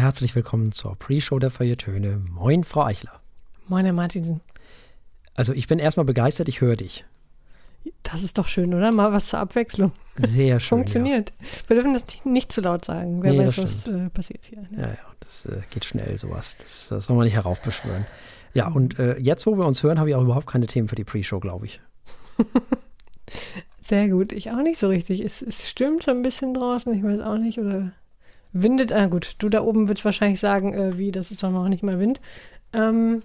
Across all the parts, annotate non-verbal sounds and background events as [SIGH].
herzlich willkommen zur Pre-Show der Feuilletöne. Moin, Frau Eichler. Moin, Herr Martin. Also ich bin erstmal begeistert, ich höre dich. Das ist doch schön, oder? Mal was zur Abwechslung. Sehr schön. Funktioniert. Ja. Wir dürfen das nicht zu laut sagen. Wer nee, weiß, was äh, passiert hier. Ja, ja, das äh, geht schnell, sowas. Das, das, soll man nicht heraufbeschwören. Ja, und äh, jetzt, wo wir uns hören, habe ich auch überhaupt keine Themen für die Pre-Show, glaube ich. [LAUGHS] Sehr gut. Ich auch nicht so richtig. Es, es stürmt schon ein bisschen draußen, ich weiß auch nicht. Oder windet. Ah, gut. Du da oben würdest wahrscheinlich sagen, äh, wie, das ist doch noch nicht mal Wind. Ähm,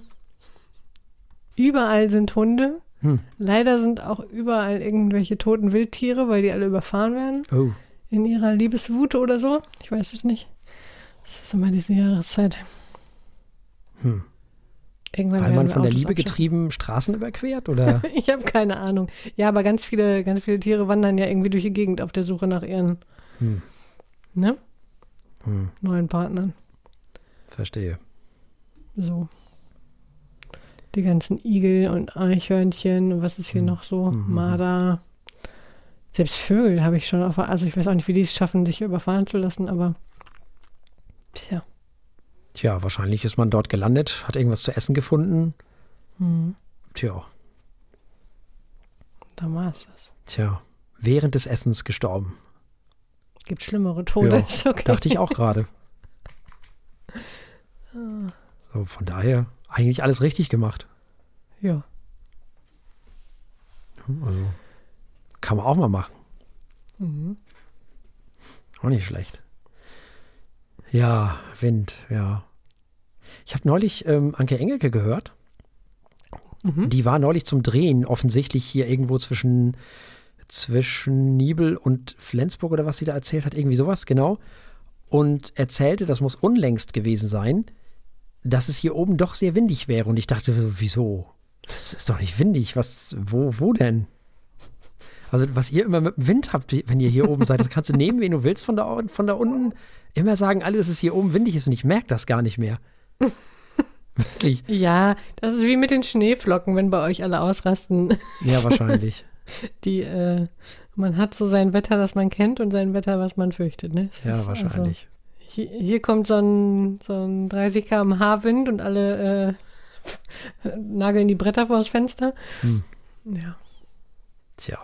überall sind Hunde. Hm. Leider sind auch überall irgendwelche toten Wildtiere, weil die alle überfahren werden. Oh. In ihrer Liebeswut oder so. Ich weiß es nicht. Das ist immer diese Jahreszeit. Hm. Irgendwann Weil man von der Liebe getrieben Straßen überquert, oder? [LAUGHS] ich habe keine Ahnung. Ja, aber ganz viele, ganz viele Tiere wandern ja irgendwie durch die Gegend auf der Suche nach ihren hm. ne? Hm. neuen Partnern. Verstehe. So die ganzen Igel und Eichhörnchen und was ist hier mhm. noch so? Mhm. Marder. Selbst Vögel habe ich schon auf, also ich weiß auch nicht, wie die es schaffen, sich überfahren zu lassen, aber tja. Tja, wahrscheinlich ist man dort gelandet, hat irgendwas zu essen gefunden. Mhm. Tja. Da war es das. Tja, während des Essens gestorben. Gibt schlimmere Tode. Ja, [LAUGHS] okay. Dachte ich auch gerade. So, von daher eigentlich alles richtig gemacht. Ja. Also, kann man auch mal machen. Mhm. Auch nicht schlecht. Ja, Wind, ja. Ich habe neulich ähm, Anke Engelke gehört. Mhm. Die war neulich zum Drehen, offensichtlich hier irgendwo zwischen, zwischen Nibel und Flensburg oder was sie da erzählt hat, irgendwie sowas, genau. Und erzählte, das muss unlängst gewesen sein, dass es hier oben doch sehr windig wäre. Und ich dachte, wieso? Das ist doch nicht windig. Was, wo, wo denn? Also, was ihr immer mit dem Wind habt, wenn ihr hier oben seid, das kannst du nehmen, wen du willst von da, von da unten. Immer sagen alle, dass es hier oben windig ist und ich merke das gar nicht mehr. [LAUGHS] Wirklich. Ja, das ist wie mit den Schneeflocken, wenn bei euch alle ausrasten. Ja, wahrscheinlich. Die, äh, man hat so sein Wetter, das man kennt und sein Wetter, was man fürchtet, ne? Das ja, wahrscheinlich. Hier, hier kommt so ein, so ein 30 km/h Wind und alle äh, [LAUGHS] nageln die Bretter vor das Fenster. Hm. Ja. Tja.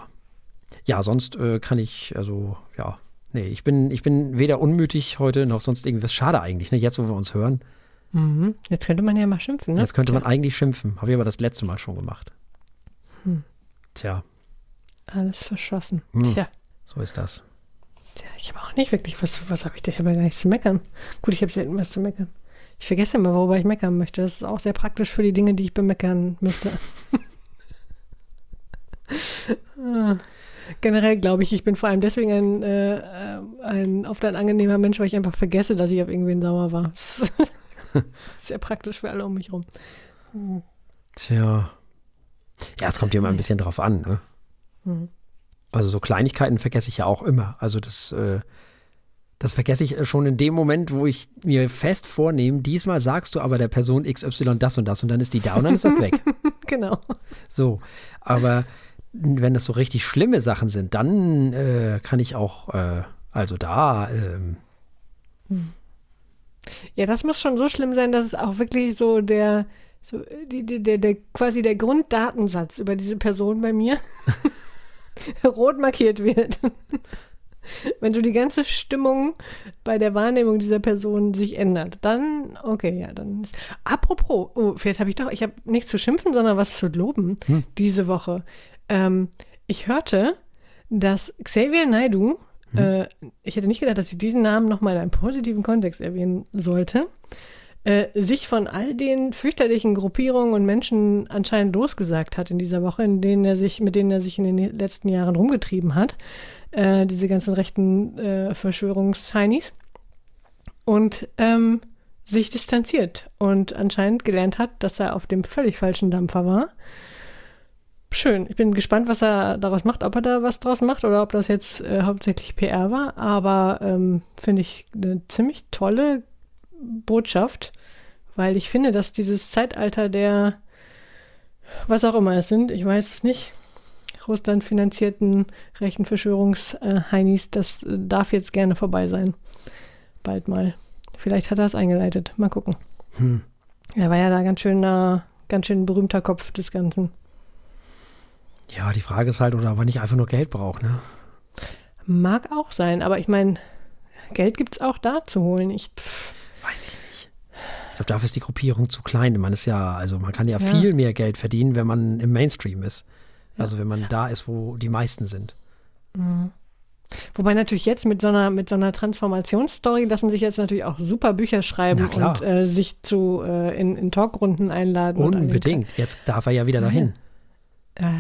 Ja, sonst äh, kann ich, also, ja, nee, ich bin, ich bin weder unmütig heute noch sonst irgendwas. Schade eigentlich, ne? Jetzt, wo wir uns hören. Mhm. Jetzt könnte man ja mal schimpfen, ne? Jetzt könnte man eigentlich schimpfen. Habe ich aber das letzte Mal schon gemacht. Hm. Tja. Alles verschossen. Hm. Tja. So ist das. Ja, ich habe auch nicht wirklich, was, was habe ich da aber gar nicht zu meckern. Gut, ich habe selten was zu meckern. Ich vergesse immer, worüber ich meckern möchte. Das ist auch sehr praktisch für die Dinge, die ich bemeckern müsste. [LAUGHS] Generell glaube ich, ich bin vor allem deswegen ein, äh, ein oft ein angenehmer Mensch, weil ich einfach vergesse, dass ich auf irgendwen sauer war. [LAUGHS] [LAUGHS] sehr praktisch für alle um mich herum. Hm. Tja. Ja, es kommt ja immer ein bisschen drauf an, ne? Mhm. Also so Kleinigkeiten vergesse ich ja auch immer. Also das, äh, das vergesse ich schon in dem Moment, wo ich mir fest vornehme, diesmal sagst du aber der Person XY das und das und dann ist die da und dann ist das weg. [LAUGHS] genau. So, aber wenn das so richtig schlimme Sachen sind, dann äh, kann ich auch, äh, also da. Ähm, ja, das muss schon so schlimm sein, dass es auch wirklich so der, so die, die, der, der quasi der Grunddatensatz über diese Person bei mir [LAUGHS] [LAUGHS] rot markiert wird. [LAUGHS] Wenn so die ganze Stimmung bei der Wahrnehmung dieser Person sich ändert, dann, okay, ja, dann ist. Apropos, oh, vielleicht habe ich doch, ich habe nichts zu schimpfen, sondern was zu loben hm. diese Woche. Ähm, ich hörte, dass Xavier Naidu, hm. äh, ich hätte nicht gedacht, dass ich diesen Namen nochmal in einem positiven Kontext erwähnen sollte, äh, sich von all den fürchterlichen Gruppierungen und Menschen anscheinend losgesagt hat in dieser Woche, in denen er sich, mit denen er sich in den letzten Jahren rumgetrieben hat. Äh, diese ganzen rechten äh, Verschwörungsheinis. Und ähm, sich distanziert und anscheinend gelernt hat, dass er auf dem völlig falschen Dampfer war. Schön. Ich bin gespannt, was er daraus macht, ob er da was draus macht oder ob das jetzt äh, hauptsächlich PR war. Aber ähm, finde ich eine ziemlich tolle Botschaft, weil ich finde, dass dieses Zeitalter der, was auch immer es sind, ich weiß es nicht, Russland finanzierten rechten Verschwörungsheinis, das darf jetzt gerne vorbei sein. Bald mal. Vielleicht hat er es eingeleitet. Mal gucken. Hm. Er war ja da ganz schön, äh, ganz schön berühmter Kopf des Ganzen. Ja, die Frage ist halt, oder ob er nicht einfach nur Geld braucht, ne? Mag auch sein, aber ich meine, Geld gibt es auch da zu holen. Ich, pff, Weiß ich nicht. Ich glaube, dafür ist die Gruppierung zu klein. Man ist ja, also man kann ja, Ja. viel mehr Geld verdienen, wenn man im Mainstream ist. Also wenn man da ist, wo die meisten sind. Wobei natürlich jetzt mit so einer, mit so einer Transformationsstory lassen sich jetzt natürlich auch super Bücher schreiben und äh, sich zu äh, in, in Talkrunden einladen. Unbedingt. Jetzt darf er ja wieder dahin. Ja,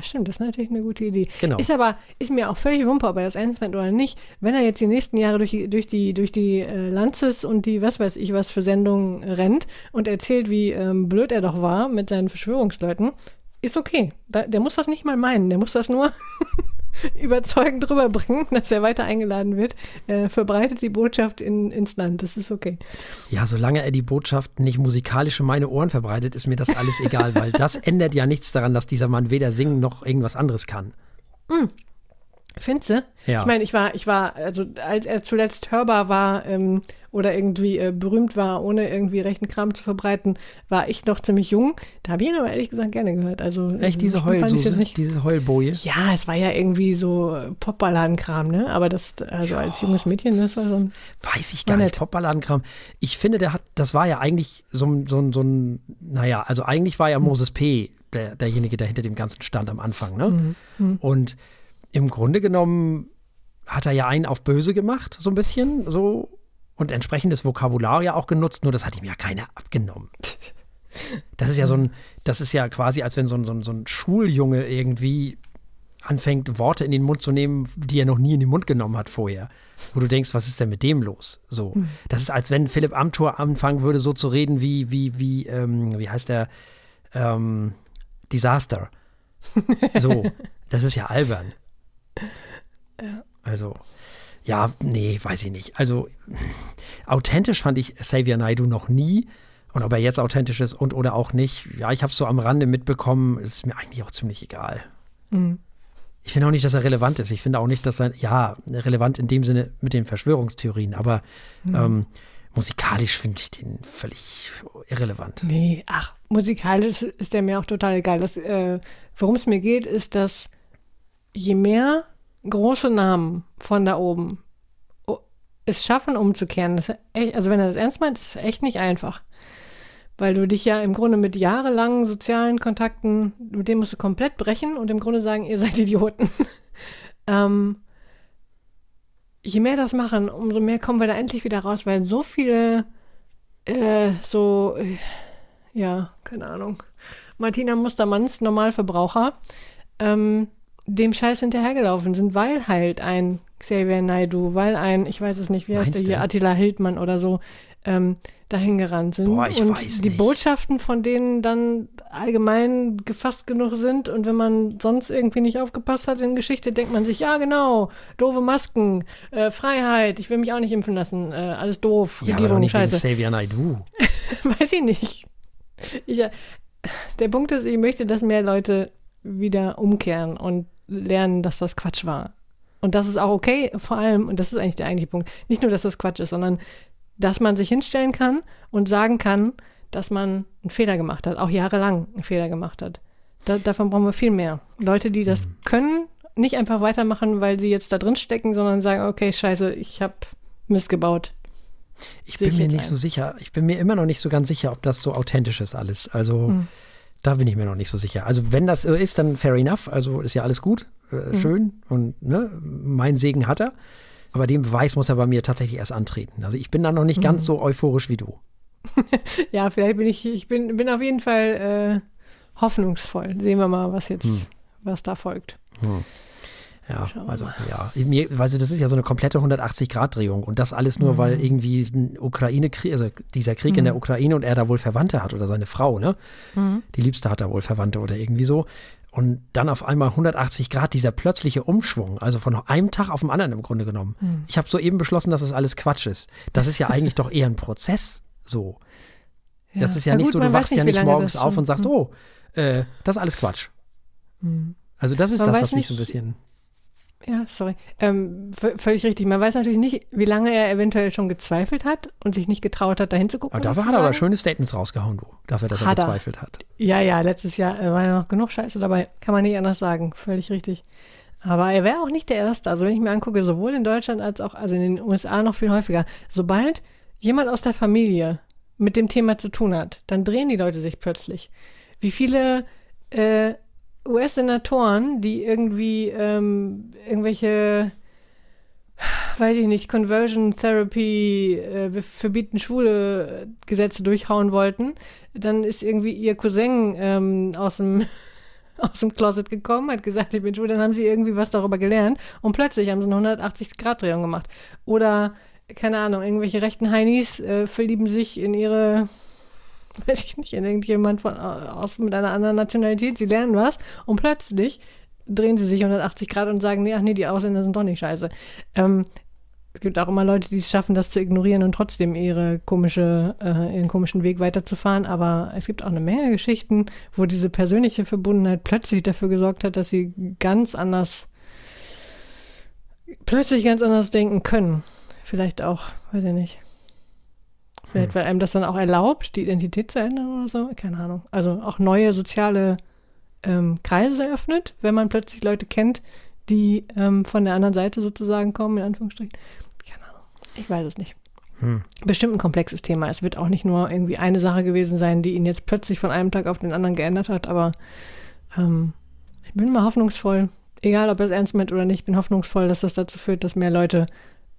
stimmt, das ist natürlich eine gute Idee. Genau. Ist aber, ist mir auch völlig wumpe, ob er das ernst meint oder nicht. Wenn er jetzt die nächsten Jahre durch die, durch die, durch die äh, Lanzes und die was weiß ich was für Sendungen rennt und erzählt, wie ähm, blöd er doch war mit seinen Verschwörungsleuten, ist okay. Da, der muss das nicht mal meinen, der muss das nur [LAUGHS] überzeugend rüberbringen, dass er weiter eingeladen wird. Äh, verbreitet die Botschaft in, ins Land, das ist okay. Ja, solange er die Botschaft nicht musikalisch in meine Ohren verbreitet, ist mir das alles egal, weil das [LAUGHS] ändert ja nichts daran, dass dieser Mann weder singen noch irgendwas anderes kann. Findest du? Ja. Ich meine, ich war, ich war, also als er zuletzt hörbar war ähm, oder irgendwie äh, berühmt war, ohne irgendwie rechten Kram zu verbreiten, war ich noch ziemlich jung. Da habe ich ihn aber ehrlich gesagt gerne gehört. Also Echt, diese ich's jetzt Heulsuse, diese Heulboje? Ja, es war ja irgendwie so Popballadenkram, ne? Aber das, also als junges Mädchen, das war schon. Weiß ich gar nicht. Popballadenkram. Ich finde, der hat, das war ja eigentlich so, ein- so, ein- so ein, naja, also eigentlich war ja Hm. Moses P. Der, derjenige, der hinter dem Ganzen stand am Anfang, ne? Hm. Und im Grunde genommen hat er ja einen auf böse gemacht, so ein bisschen, so. Und entsprechendes Vokabular ja auch genutzt, nur das hat ihm ja keiner abgenommen. [LAUGHS] Das ist ja so ein, das ist ja quasi, als wenn so ein, so ein, so ein Schuljunge irgendwie anfängt, Worte in den Mund zu nehmen, die er noch nie in den Mund genommen hat vorher. Wo du denkst, was ist denn mit dem los? So. Das ist, als wenn Philipp Amthor anfangen würde, so zu reden wie, wie, wie, ähm, wie heißt der? Ähm, Disaster. So. [LAUGHS] Das ist ja albern. Also, ja, nee, weiß ich nicht. Also, authentisch fand ich Xavier Naidoo noch nie. Und ob er jetzt authentisch ist und oder auch nicht, ja, ich habe es so am Rande mitbekommen, ist mir eigentlich auch ziemlich egal. Ich finde auch nicht, dass er relevant ist. Ich finde auch nicht, dass er, ja, relevant in dem Sinne mit den Verschwörungstheorien, aber ähm, musikalisch finde ich den völlig irrelevant. Nee, ach, musikalisch ist der mir auch total egal. Das, äh, worum es mir geht, ist, dass je mehr große Namen von da oben es schaffen, umzukehren, echt, also wenn er das ernst meint, ist es echt nicht einfach. Weil du dich ja im Grunde mit jahrelangen sozialen Kontakten, mit denen musst du komplett brechen und im Grunde sagen, ihr seid [LAUGHS] Idioten. ähm, je mehr das machen, umso mehr kommen wir da endlich wieder raus, weil so viele äh, so, äh, ja, keine Ahnung, Martina Mustermanns, Normalverbraucher, ähm, dem Scheiß hinterhergelaufen sind, weil halt ein Xavier Naidoo, weil ein, ich weiß es nicht, wie heißt Meinst der hier, du? Attila Hildmann oder so, ähm, dahin gerannt sind. Boah, ich und weiß die nicht. Botschaften von denen dann allgemein gefasst genug sind und wenn man sonst irgendwie nicht aufgepasst hat in Geschichte, denkt man sich, ja genau, doofe Masken, äh, Freiheit, ich will mich auch nicht impfen lassen, äh, alles doof, Ja, aber doch Regierung, nicht wegen scheiße. Xavier Naidoo. [LAUGHS] Weiß ich nicht. Ich, äh, der Punkt ist, ich möchte, dass mehr Leute wieder umkehren und lernen, dass das Quatsch war. Und das ist auch okay, vor allem, und das ist eigentlich der eigentliche Punkt, nicht nur, dass das Quatsch ist, sondern dass man sich hinstellen kann und sagen kann, dass man einen Fehler gemacht hat, auch jahrelang einen Fehler gemacht hat. Da, davon brauchen wir viel mehr. Leute, die das können, nicht einfach weitermachen, weil sie jetzt da drin stecken, sondern sagen, okay, scheiße, ich habe Mist gebaut. Ich Sehe bin ich mir nicht ein. so sicher. Ich bin mir immer noch nicht so ganz sicher, ob das so authentisch ist alles. Also Hm. Da bin ich mir noch nicht so sicher. Also wenn das so ist, dann fair enough. Also ist ja alles gut, äh, Hm. schön und ne, mein Segen hat er. Aber den Beweis muss er bei mir tatsächlich erst antreten. Also ich bin da noch nicht Hm. ganz so euphorisch wie du. [LAUGHS] Ja, vielleicht bin ich, ich bin, bin auf jeden Fall äh, hoffnungsvoll. Sehen wir mal, was jetzt, was da folgt. Ja, Schauen also ja, mir, also das ist ja so eine komplette 180-Grad-Drehung und das alles nur, weil irgendwie ein Ukraine-Krieg, also dieser Krieg in der Ukraine und er da wohl Verwandte hat oder seine Frau, ne? Die Liebste hat da wohl Verwandte oder irgendwie so. Und dann auf einmal 180 Grad dieser plötzliche Umschwung, also von einem Tag auf den anderen im Grunde genommen. Ich habe soeben beschlossen, dass das alles Quatsch ist. Das ist ja [LAUGHS] eigentlich doch eher ein Prozess so. Das ist ja Na nicht gut, so, du wachst ja wie nicht morgens auf und sagst, oh, äh, das ist alles Quatsch. Also das ist Man das, was mich so ein nicht- bisschen. Ja, sorry. Ähm, völlig richtig. Man weiß natürlich nicht, wie lange er eventuell schon gezweifelt hat und sich nicht getraut hat, dahin zu gucken. Aber dafür hat er aber schöne Statements rausgehauen, du. Dafür, dass hat er gezweifelt er. hat. Ja, ja, letztes Jahr äh, war ja noch genug Scheiße dabei. Kann man nicht anders sagen. Völlig richtig. Aber er wäre auch nicht der Erste. Also wenn ich mir angucke, sowohl in Deutschland als auch, also in den USA noch viel häufiger. Sobald jemand aus der Familie mit dem Thema zu tun hat, dann drehen die Leute sich plötzlich. Wie viele äh, US-Senatoren, die irgendwie ähm, irgendwelche, weiß ich nicht, Conversion Therapy, äh, wir verbieten schwule Gesetze durchhauen wollten, dann ist irgendwie ihr Cousin ähm, aus dem [LAUGHS] aus dem Closet gekommen, hat gesagt, ich bin schwul, dann haben sie irgendwie was darüber gelernt und plötzlich haben sie eine 180-Grad-Drehung gemacht. Oder, keine Ahnung, irgendwelche rechten Heinis äh, verlieben sich in ihre [LAUGHS] weiß ich nicht, irgendjemand von, aus, mit einer anderen Nationalität, sie lernen was und plötzlich drehen sie sich 180 Grad und sagen, nee, ach nee, die Ausländer sind doch nicht scheiße. Ähm, es gibt auch immer Leute, die es schaffen, das zu ignorieren und trotzdem ihre komische, äh, ihren komischen Weg weiterzufahren. Aber es gibt auch eine Menge Geschichten, wo diese persönliche Verbundenheit plötzlich dafür gesorgt hat, dass sie ganz anders, plötzlich ganz anders denken können. Vielleicht auch, weiß ich nicht. Vielleicht, weil einem das dann auch erlaubt, die Identität zu ändern oder so. Keine Ahnung. Also auch neue soziale ähm, Kreise eröffnet, wenn man plötzlich Leute kennt, die ähm, von der anderen Seite sozusagen kommen, in Anführungsstrichen. Keine Ahnung. Ich weiß es nicht. Hm. Bestimmt ein komplexes Thema. Es wird auch nicht nur irgendwie eine Sache gewesen sein, die ihn jetzt plötzlich von einem Tag auf den anderen geändert hat, aber ähm, ich bin mal hoffnungsvoll. Egal, ob er es ernst meint oder nicht, bin hoffnungsvoll, dass das dazu führt, dass mehr Leute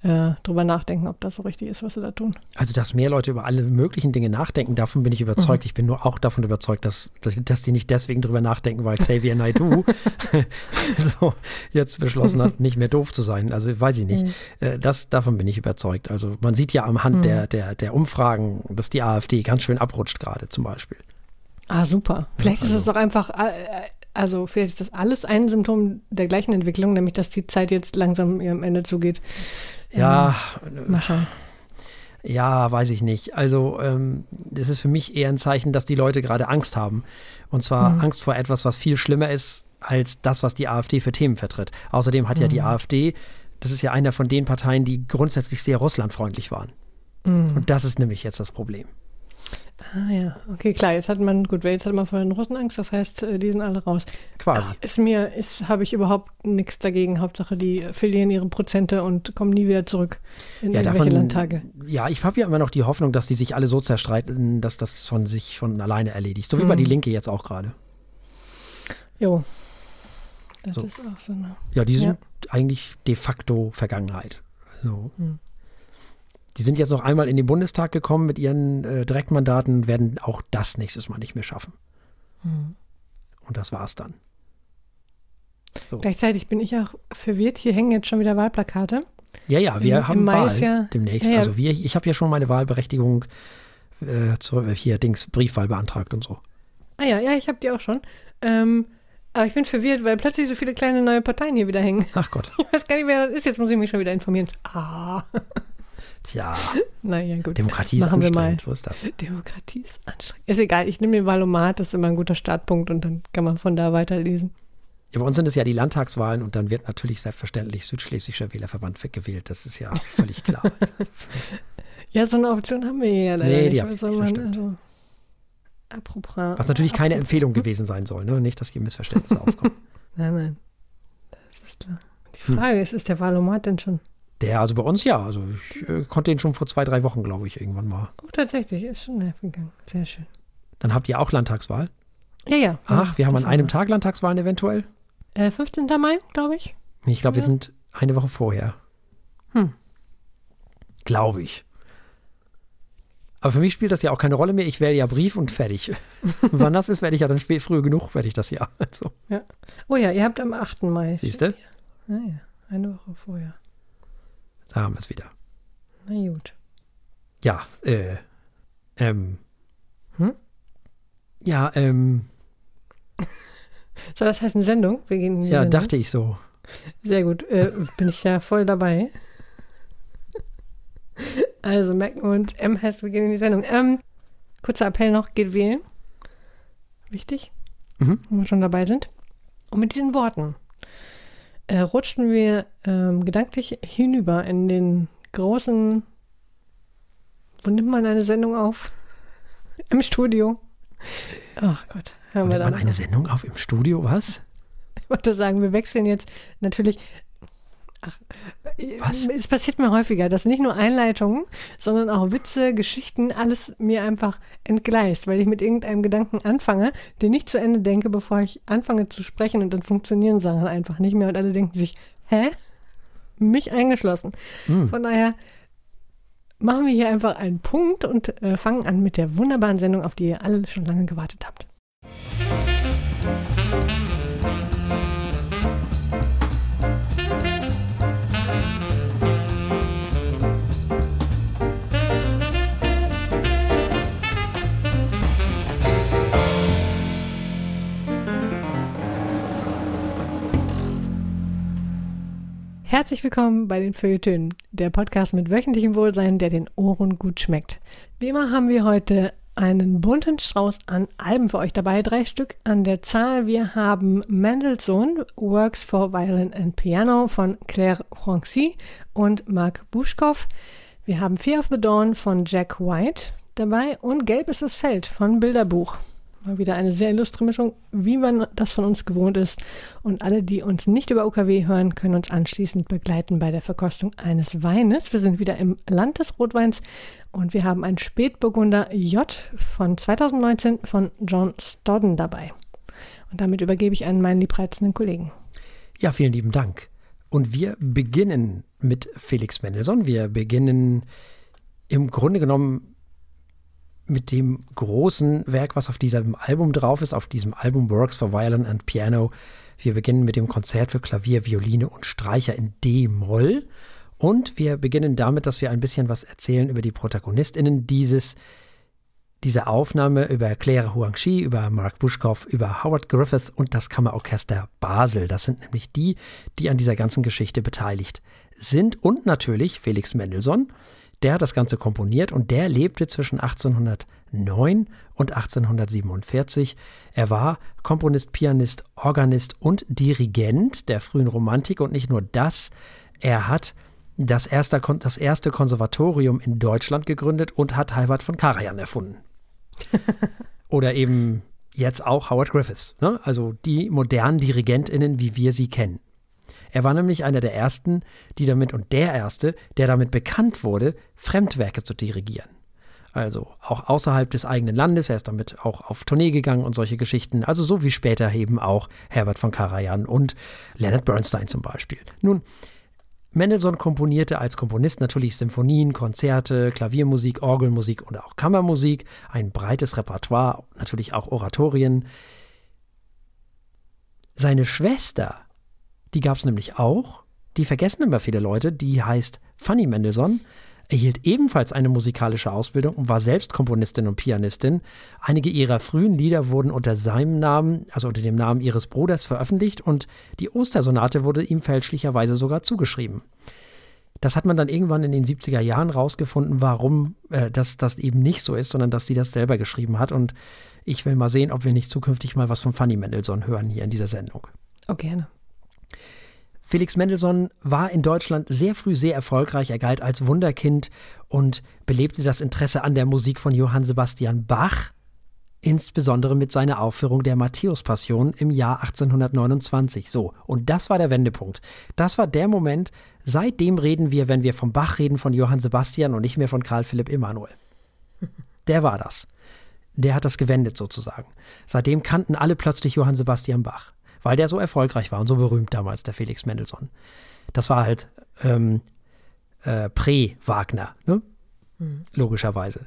äh, drüber nachdenken, ob das so richtig ist, was sie da tun. Also, dass mehr Leute über alle möglichen Dinge nachdenken, davon bin ich überzeugt. Mhm. Ich bin nur auch davon überzeugt, dass, dass, dass, die nicht deswegen drüber nachdenken, weil Xavier Naidoo [LAUGHS] [LAUGHS] so jetzt beschlossen hat, nicht mehr doof zu sein. Also, weiß ich nicht. Mhm. Äh, das, davon bin ich überzeugt. Also, man sieht ja am Hand mhm. der, der, der Umfragen, dass die AfD ganz schön abrutscht gerade zum Beispiel. Ah, super. Vielleicht also. ist es doch einfach äh, also vielleicht ist das alles ein Symptom der gleichen Entwicklung, nämlich dass die Zeit jetzt langsam ihrem Ende zugeht. Ja, ähm, Ja, weiß ich nicht. Also, ähm, das ist für mich eher ein Zeichen, dass die Leute gerade Angst haben. Und zwar mhm. Angst vor etwas, was viel schlimmer ist als das, was die AfD für Themen vertritt. Außerdem hat mhm. ja die mhm. AfD, das ist ja einer von den Parteien, die grundsätzlich sehr russlandfreundlich waren. Mhm. Und das ist nämlich jetzt das Problem. Ah ja, okay, klar. Jetzt hat man, gut, jetzt hat man vor den Russen Angst, das heißt, äh, die sind alle raus. Quasi. Ist mir, ist, habe ich überhaupt nichts dagegen. Hauptsache, die verlieren ihre Prozente und kommen nie wieder zurück in ja, irgendwelche davon, Landtage. Ja, ich habe ja immer noch die Hoffnung, dass die sich alle so zerstreiten, dass das von sich von alleine erledigt. So wie mhm. bei die Linke jetzt auch gerade. Jo. Das so. ist auch so eine. Ja, die sind ja. eigentlich de facto Vergangenheit. So. Mhm. Die sind jetzt noch einmal in den Bundestag gekommen mit ihren äh, Direktmandaten, werden auch das nächstes Mal nicht mehr schaffen. Mhm. Und das war's dann. So. Gleichzeitig bin ich auch verwirrt. Hier hängen jetzt schon wieder Wahlplakate. Ja, ja, wir Im, haben im Wahl ja, demnächst. Ja, ja. Also wir, ich habe ja schon meine Wahlberechtigung äh, zu, hier Dings Briefwahl beantragt und so. Ah ja, ja, ich habe die auch schon. Ähm, aber ich bin verwirrt, weil plötzlich so viele kleine neue Parteien hier wieder hängen. Ach Gott. [LAUGHS] Ich weiß gar nicht, wer das ist. Jetzt muss ich mich schon wieder informieren. Ah. Tja. [LAUGHS] Naja, gut. Demokratie ist Machen anstrengend, so ist das. Demokratie ist anstrengend. Ist egal, ich nehme den Valomat, das ist immer ein guter Startpunkt und dann kann man von da weiterlesen. Ja, bei uns sind es ja die Landtagswahlen und dann wird natürlich selbstverständlich Südschlesischer Wählerverband gewählt. Das ist ja [LAUGHS] völlig klar. ja, so eine Option haben wir ja leider nee, die nicht. Man, also, apropos, Was natürlich keine apropos. Empfehlung [LAUGHS] gewesen sein soll, ne? Nicht, dass hier Missverständnisse aufkommen. Nein, nein. Das ist klar. Die Frage hm. ist, ist der Valomat denn schon der, also bei uns ja. Also ich äh, konnte ihn schon vor zwei, drei Wochen, glaube ich, irgendwann mal. Oh, tatsächlich, ist schon live gegangen. Sehr schön. Dann habt ihr auch Landtagswahl? Ja, ja. Ach, wir haben an einem Tag Landtagswahlen eventuell? Äh, 15. Mai, glaube ich. Ich glaube, ja. wir sind eine Woche vorher. Hm. Glaube ich. Aber für mich spielt das ja auch keine Rolle mehr. Ich wähle ja Brief und fertig. [LAUGHS] Wann das ist, werde ich ja dann spät, früh genug, werde ich das ja. [LAUGHS] Also. ja. Oh ja, ihr habt am 8. Mai. Siehst du? Ja, ja. Eine Woche vorher. Da haben wir es wieder. Na gut. Ja, äh, ähm. Hm? Ja, ähm. [LAUGHS] Soll das heißen Sendung? Wir gehen in die ja, Sendung. dachte ich so. Sehr gut. Äh, bin ich ja voll dabei. [LAUGHS] Also, wir uns, M heißt, wir gehen in die Sendung. Ähm, kurzer Appell noch, geht wählen. Wichtig, mhm. wenn wir schon dabei sind. Und mit diesen Worten äh, rutschten wir ähm, gedanklich hinüber in den großen, wo nimmt man eine Sendung auf? [LAUGHS] Im Studio. Ach Gott, hören wir dann. man eine Sendung auf im Studio, was? Ich wollte sagen, wir wechseln jetzt natürlich Ach, Was? Es passiert mir häufiger, dass nicht nur Einleitungen, sondern auch Witze, Geschichten, alles mir einfach entgleist, weil ich mit irgendeinem Gedanken anfange, den nicht zu Ende denke, bevor ich anfange zu sprechen und dann funktionieren Sachen einfach nicht mehr und alle denken sich, hä? Mich eingeschlossen. Hm. Von daher machen wir hier einfach einen Punkt und äh, fangen an mit der wunderbaren Sendung, auf die ihr alle schon lange gewartet habt. Herzlich willkommen bei den Feuilletönen, der Podcast mit wöchentlichem Wohlsein, der den Ohren gut schmeckt. Wie immer haben wir heute einen bunten Strauß an Alben für euch dabei, drei Stück an der Zahl. Wir haben Mendelssohn, Works for Violin and Piano von Claire Francy und Marc Buschkow. Wir haben Fear of the Dawn von Jack White dabei und Gelb ist das Feld von Bilderbuch. Mal wieder eine sehr illustre Mischung, wie man das von uns gewohnt ist. Und alle, die uns nicht über OKW hören, können uns anschließend begleiten bei der Verkostung eines Weines. Wir sind wieder im Land des Rotweins und wir haben einen Spätburgunder J von 2019 von John Stodden dabei. Und damit übergebe ich an meinen liebreizenden Kollegen. Ja, vielen lieben Dank. Und wir beginnen mit Felix Mendelssohn. Wir beginnen im Grunde genommen mit dem großen Werk, was auf diesem Album drauf ist, auf diesem Album Works for Violin and Piano. Wir beginnen mit dem Konzert für Klavier, Violine und Streicher in D-Moll. Und wir beginnen damit, dass wir ein bisschen was erzählen über die ProtagonistInnen dieses, dieser Aufnahme, über Claire Huangxi, über Mark Buschkow, über Howard Griffith und das Kammerorchester Basel. Das sind nämlich die, die an dieser ganzen Geschichte beteiligt sind. Und natürlich Felix Mendelssohn, der hat das Ganze komponiert und der lebte zwischen 1809 und 1847. Er war Komponist, Pianist, Organist und Dirigent der frühen Romantik und nicht nur das, er hat das erste, das erste Konservatorium in Deutschland gegründet und hat Halbert von Karajan erfunden. [LAUGHS] Oder eben jetzt auch Howard Griffiths, ne? also die modernen DirigentInnen, wie wir sie kennen. Er war nämlich einer der ersten, die damit und der erste, der damit bekannt wurde, Fremdwerke zu dirigieren. Also auch außerhalb des eigenen Landes. Er ist damit auch auf Tournee gegangen und solche Geschichten. Also so wie später eben auch Herbert von Karajan und Leonard Bernstein zum Beispiel. Nun, Mendelssohn komponierte als Komponist natürlich Symphonien, Konzerte, Klaviermusik, Orgelmusik und auch Kammermusik, ein breites Repertoire, natürlich auch Oratorien. Seine Schwester die gab es nämlich auch. Die vergessen immer viele Leute. Die heißt Fanny Mendelssohn, erhielt ebenfalls eine musikalische Ausbildung und war selbst Komponistin und Pianistin. Einige ihrer frühen Lieder wurden unter seinem Namen, also unter dem Namen ihres Bruders, veröffentlicht und die Ostersonate wurde ihm fälschlicherweise sogar zugeschrieben. Das hat man dann irgendwann in den 70er Jahren rausgefunden, warum äh, das, das eben nicht so ist, sondern dass sie das selber geschrieben hat. Und ich will mal sehen, ob wir nicht zukünftig mal was von Fanny Mendelssohn hören hier in dieser Sendung. Oh, gerne. Felix Mendelssohn war in Deutschland sehr früh sehr erfolgreich. Er galt als Wunderkind und belebte das Interesse an der Musik von Johann Sebastian Bach, insbesondere mit seiner Aufführung der Matthäus-Passion im Jahr 1829. So, und das war der Wendepunkt. Das war der Moment, seitdem reden wir, wenn wir vom Bach reden, von Johann Sebastian und nicht mehr von Karl Philipp Emanuel. [LAUGHS] Der war das. Der hat das gewendet sozusagen. Seitdem kannten alle plötzlich Johann Sebastian Bach weil der so erfolgreich war und so berühmt damals, der Felix Mendelssohn. Das war halt ähm, äh, Prä-Wagner, ne? Mhm. logischerweise.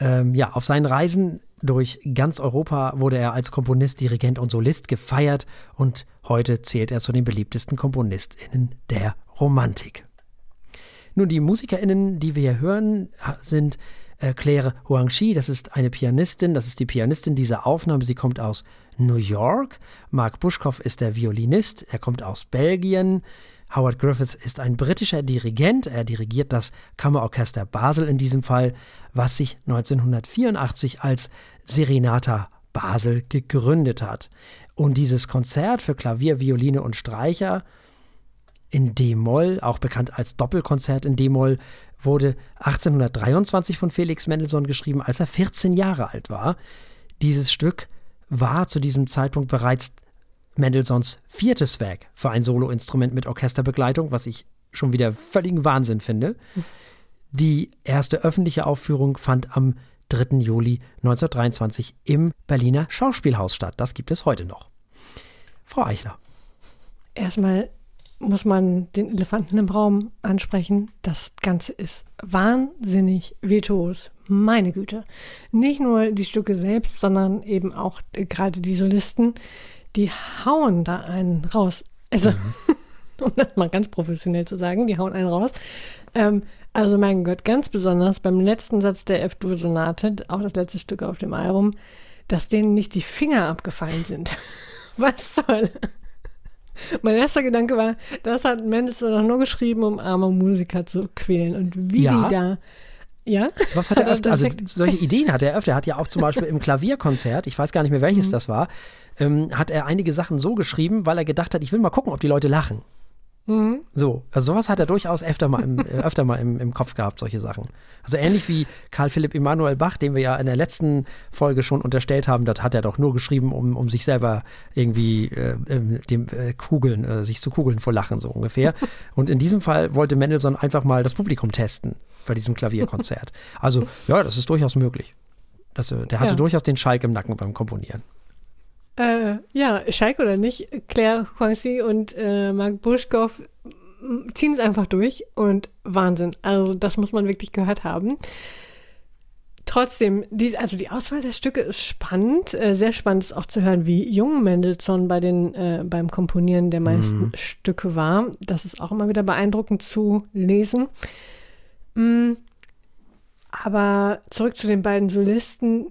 Ähm, ja, auf seinen Reisen durch ganz Europa wurde er als Komponist, Dirigent und Solist gefeiert und heute zählt er zu den beliebtesten KomponistInnen der Romantik. Nun, die MusikerInnen, die wir hier hören, sind Claire Huangxi, das ist eine Pianistin, das ist die Pianistin dieser Aufnahme. Sie kommt aus New York. Mark Buschkow ist der Violinist, er kommt aus Belgien. Howard Griffiths ist ein britischer Dirigent. Er dirigiert das Kammerorchester Basel in diesem Fall, was sich 1984 als Serenata Basel gegründet hat. Und dieses Konzert für Klavier, Violine und Streicher in D-Moll, auch bekannt als Doppelkonzert in D-Moll, wurde 1823 von Felix Mendelssohn geschrieben, als er 14 Jahre alt war. Dieses Stück war zu diesem Zeitpunkt bereits Mendelssohns viertes Werk für ein Soloinstrument mit Orchesterbegleitung, was ich schon wieder völligen Wahnsinn finde. Die erste öffentliche Aufführung fand am 3. Juli 1923 im Berliner Schauspielhaus statt. Das gibt es heute noch. Frau Eichler. Erstmal muss man den Elefanten im Raum ansprechen. Das Ganze ist wahnsinnig virtuos. Meine Güte. Nicht nur die Stücke selbst, sondern eben auch äh, gerade die Solisten, die hauen da einen raus. Also, mhm. [LAUGHS] um das mal ganz professionell zu sagen, die hauen einen raus. Ähm, also, mein Gott, ganz besonders beim letzten Satz der F-Dur-Sonate, auch das letzte Stück auf dem Album, dass denen nicht die Finger abgefallen sind. [LAUGHS] Was soll? Mein erster Gedanke war, das hat Mendelssohn doch nur geschrieben, um arme Musiker zu quälen. Und wie ja. die da. Ja? So was hat er [LAUGHS] öfter, also solche Ideen hat er öfter. Er hat ja auch zum Beispiel im [LAUGHS] Klavierkonzert, ich weiß gar nicht mehr welches mhm. das war, ähm, hat er einige Sachen so geschrieben, weil er gedacht hat, ich will mal gucken, ob die Leute lachen. Mhm. So, also sowas hat er durchaus öfter mal, im, [LAUGHS] äh, öfter mal im, im, Kopf gehabt, solche Sachen. Also ähnlich wie Karl Philipp Emanuel Bach, den wir ja in der letzten Folge schon unterstellt haben, das hat er doch nur geschrieben, um, um sich selber irgendwie äh, dem äh, Kugeln, äh, sich zu kugeln vor Lachen, so ungefähr. [LAUGHS] Und in diesem Fall wollte Mendelssohn einfach mal das Publikum testen bei diesem Klavierkonzert. Also, [LAUGHS] ja, das ist durchaus möglich. Das, äh, der hatte ja. durchaus den Schalk im Nacken beim Komponieren. Äh, ja, Schalke oder nicht, Claire Huangxi und äh, Marc Buschkow ziehen es einfach durch und Wahnsinn. Also das muss man wirklich gehört haben. Trotzdem, die, also die Auswahl der Stücke ist spannend. Äh, sehr spannend ist auch zu hören, wie jung Mendelssohn bei den, äh, beim Komponieren der meisten mhm. Stücke war. Das ist auch immer wieder beeindruckend zu lesen. Mhm. Aber zurück zu den beiden Solisten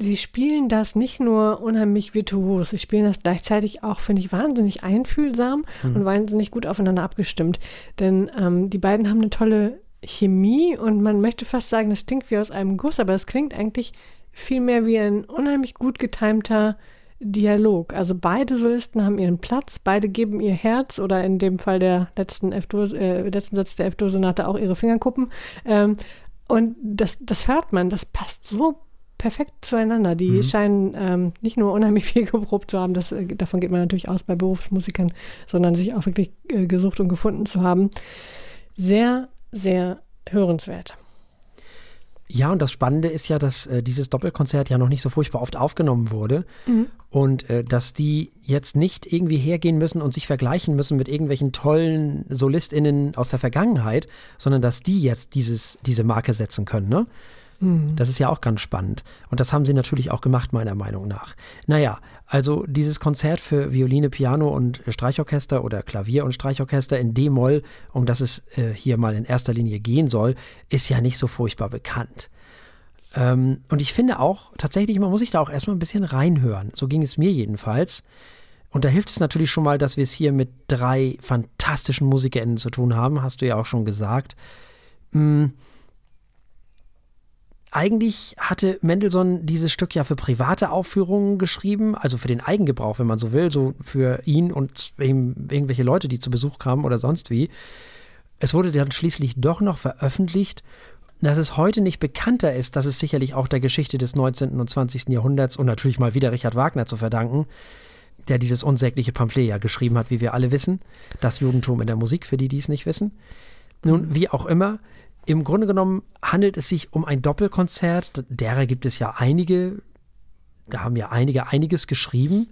sie spielen das nicht nur unheimlich virtuos, sie spielen das gleichzeitig auch, finde ich, wahnsinnig einfühlsam mhm. und wahnsinnig gut aufeinander abgestimmt. Denn ähm, die beiden haben eine tolle Chemie und man möchte fast sagen, das klingt wie aus einem Guss, aber es klingt eigentlich viel mehr wie ein unheimlich gut getimter Dialog. Also beide Solisten haben ihren Platz, beide geben ihr Herz oder in dem Fall der letzten, äh, letzten Satz der F-Dur-Sonate auch ihre Fingerkuppen. Ähm, und das, das hört man, das passt so perfekt zueinander. Die mhm. scheinen ähm, nicht nur unheimlich viel geprobt zu haben, das, äh, davon geht man natürlich aus bei Berufsmusikern, sondern sich auch wirklich äh, gesucht und gefunden zu haben. Sehr, sehr hörenswert. Ja, und das Spannende ist ja, dass äh, dieses Doppelkonzert ja noch nicht so furchtbar oft aufgenommen wurde mhm. und äh, dass die jetzt nicht irgendwie hergehen müssen und sich vergleichen müssen mit irgendwelchen tollen SolistInnen aus der Vergangenheit, sondern dass die jetzt dieses, diese Marke setzen können. Ne? Mhm. Das ist ja auch ganz spannend. Und das haben sie natürlich auch gemacht, meiner Meinung nach. Naja, also dieses Konzert für Violine, Piano und Streichorchester oder Klavier und Streichorchester in D-Moll, um das es äh, hier mal in erster Linie gehen soll, ist ja nicht so furchtbar bekannt. Ähm, und ich finde auch, tatsächlich, man muss sich da auch erstmal ein bisschen reinhören. So ging es mir jedenfalls. Und da hilft es natürlich schon mal, dass wir es hier mit drei fantastischen MusikerInnen zu tun haben, hast du ja auch schon gesagt. Eigentlich hatte Mendelssohn dieses Stück ja für private Aufführungen geschrieben, also für den Eigengebrauch, wenn man so will, so für ihn und irgendwelche Leute, die zu Besuch kamen oder sonst wie. Es wurde dann schließlich doch noch veröffentlicht. Dass es heute nicht bekannter ist, das ist sicherlich auch der Geschichte des 19. und 20. Jahrhunderts und natürlich mal wieder Richard Wagner zu verdanken, der dieses unsägliche Pamphlet ja geschrieben hat, wie wir alle wissen. Das Judentum in der Musik, für die, die es nicht wissen. Nun, wie auch immer, im Grunde genommen handelt es sich um ein Doppelkonzert. Derer gibt es ja einige. Da haben ja einige einiges geschrieben.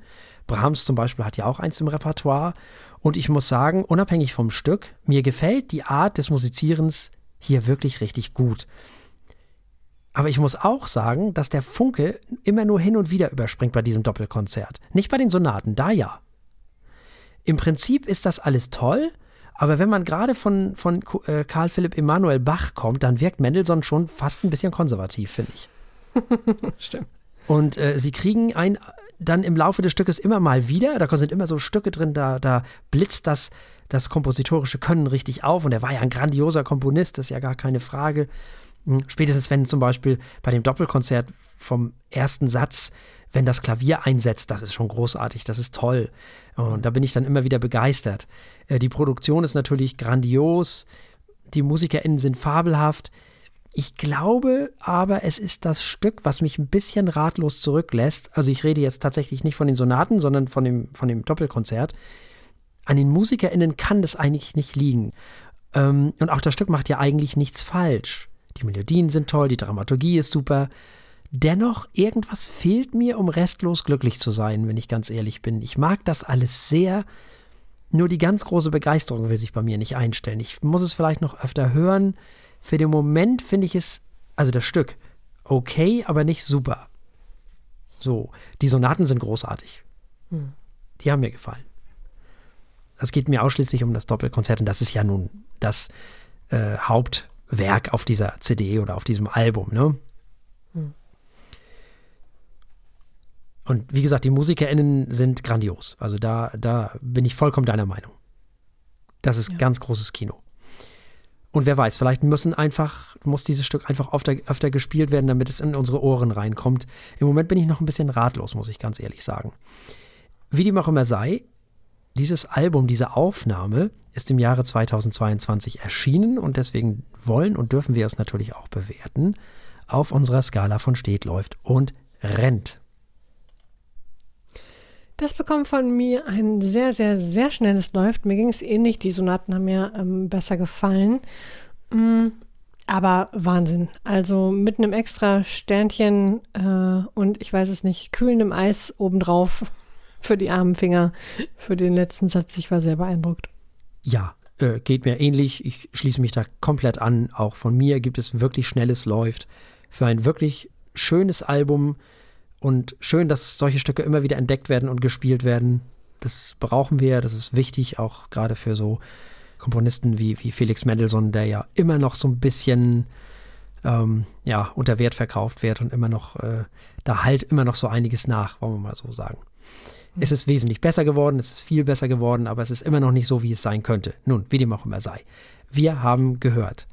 Brahms zum Beispiel hat ja auch eins im Repertoire. Und ich muss sagen, unabhängig vom Stück, mir gefällt die Art des Musizierens hier wirklich richtig gut. Aber ich muss auch sagen, dass der Funke immer nur hin und wieder überspringt bei diesem Doppelkonzert. Nicht bei den Sonaten, da ja. Im Prinzip ist das alles toll, aber wenn man gerade von, von äh, Karl Philipp Emanuel Bach kommt, dann wirkt Mendelssohn schon fast ein bisschen konservativ, finde ich. [LAUGHS] Stimmt. Und äh, sie kriegen ein dann im Laufe des Stückes immer mal wieder, da sind immer so Stücke drin, da, da blitzt das, das kompositorische Können richtig auf. Und er war ja ein grandioser Komponist, das ist ja gar keine Frage. Hm, spätestens wenn zum Beispiel bei dem Doppelkonzert vom ersten Satz, wenn das Klavier einsetzt, das ist schon großartig, das ist toll. Und da bin ich dann immer wieder begeistert. Äh, die Produktion ist natürlich grandios, die MusikerInnen sind fabelhaft. Ich glaube aber, es ist das Stück, was mich ein bisschen ratlos zurücklässt. Also ich rede jetzt tatsächlich nicht von den Sonaten, sondern von dem, von dem Doppelkonzert. An den MusikerInnen kann das eigentlich nicht liegen. Ähm, und auch das Stück macht ja eigentlich nichts falsch. Die Melodien sind toll, die Dramaturgie ist super. Dennoch, irgendwas fehlt mir, um restlos glücklich zu sein, wenn ich ganz ehrlich bin. Ich mag das alles sehr, nur die ganz große Begeisterung will sich bei mir nicht einstellen. Ich muss es vielleicht noch öfter hören. Für den Moment finde ich es, also das Stück, okay, aber nicht super. So, die Sonaten sind großartig. Hm. Die haben mir gefallen. Es geht mir ausschließlich um das Doppelkonzert und das ist ja nun das äh, Hauptwerk auf dieser CD oder auf diesem Album. Ne? Und wie gesagt, die MusikerInnen sind grandios. Also da, da bin ich vollkommen deiner Meinung. Das ist ja. ganz großes Kino. Und wer weiß, vielleicht müssen einfach, muss dieses Stück einfach öfter, öfter gespielt werden, damit es in unsere Ohren reinkommt. Im Moment bin ich noch ein bisschen ratlos, muss ich ganz ehrlich sagen. Wie dem auch immer sei, dieses Album, diese Aufnahme ist im Jahre 2022 erschienen und deswegen wollen und dürfen wir es natürlich auch bewerten auf unserer Skala von steht, läuft und rennt. Das bekommt von mir ein sehr, sehr, sehr schnelles Läuft. Mir ging es ähnlich. Die Sonaten haben mir ähm, besser gefallen. Mm, aber Wahnsinn. Also mit einem extra Sternchen äh, und ich weiß es nicht, kühlendem Eis obendrauf [LAUGHS] für die armen Finger für den letzten Satz. Ich war sehr beeindruckt. Ja, äh, geht mir ähnlich. Ich schließe mich da komplett an. Auch von mir gibt es wirklich schnelles Läuft. Für ein wirklich schönes Album und schön, dass solche Stücke immer wieder entdeckt werden und gespielt werden. Das brauchen wir, das ist wichtig, auch gerade für so Komponisten wie, wie Felix Mendelssohn, der ja immer noch so ein bisschen ähm, ja, unter Wert verkauft wird und immer noch, äh, da halt immer noch so einiges nach, wollen wir mal so sagen. Mhm. Es ist wesentlich besser geworden, es ist viel besser geworden, aber es ist immer noch nicht so, wie es sein könnte. Nun, wie dem auch immer sei. Wir haben gehört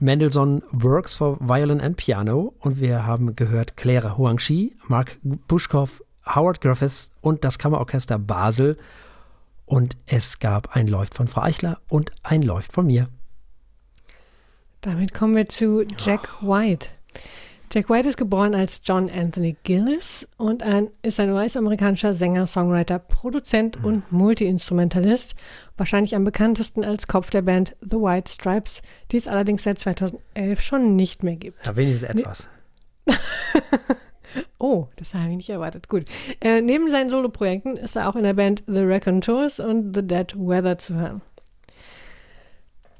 Mendelssohn Works for Violin and Piano und wir haben gehört Claire Huangxi, Mark Buschkow, Howard Griffiths und das Kammerorchester Basel. Und es gab ein Läuft von Frau Eichler und ein Läuft von mir. Damit kommen wir zu Jack White. Jack White ist geboren als John Anthony Gillis und ein, ist ein US-amerikanischer Sänger, Songwriter, Produzent mhm. und Multiinstrumentalist. Wahrscheinlich am bekanntesten als Kopf der Band The White Stripes, die es allerdings seit 2011 schon nicht mehr gibt. Ja, wenigstens etwas. [LAUGHS] oh, das habe ich nicht erwartet. Gut. Äh, neben seinen Soloprojekten ist er auch in der Band The Raconteurs und The Dead Weather zu hören.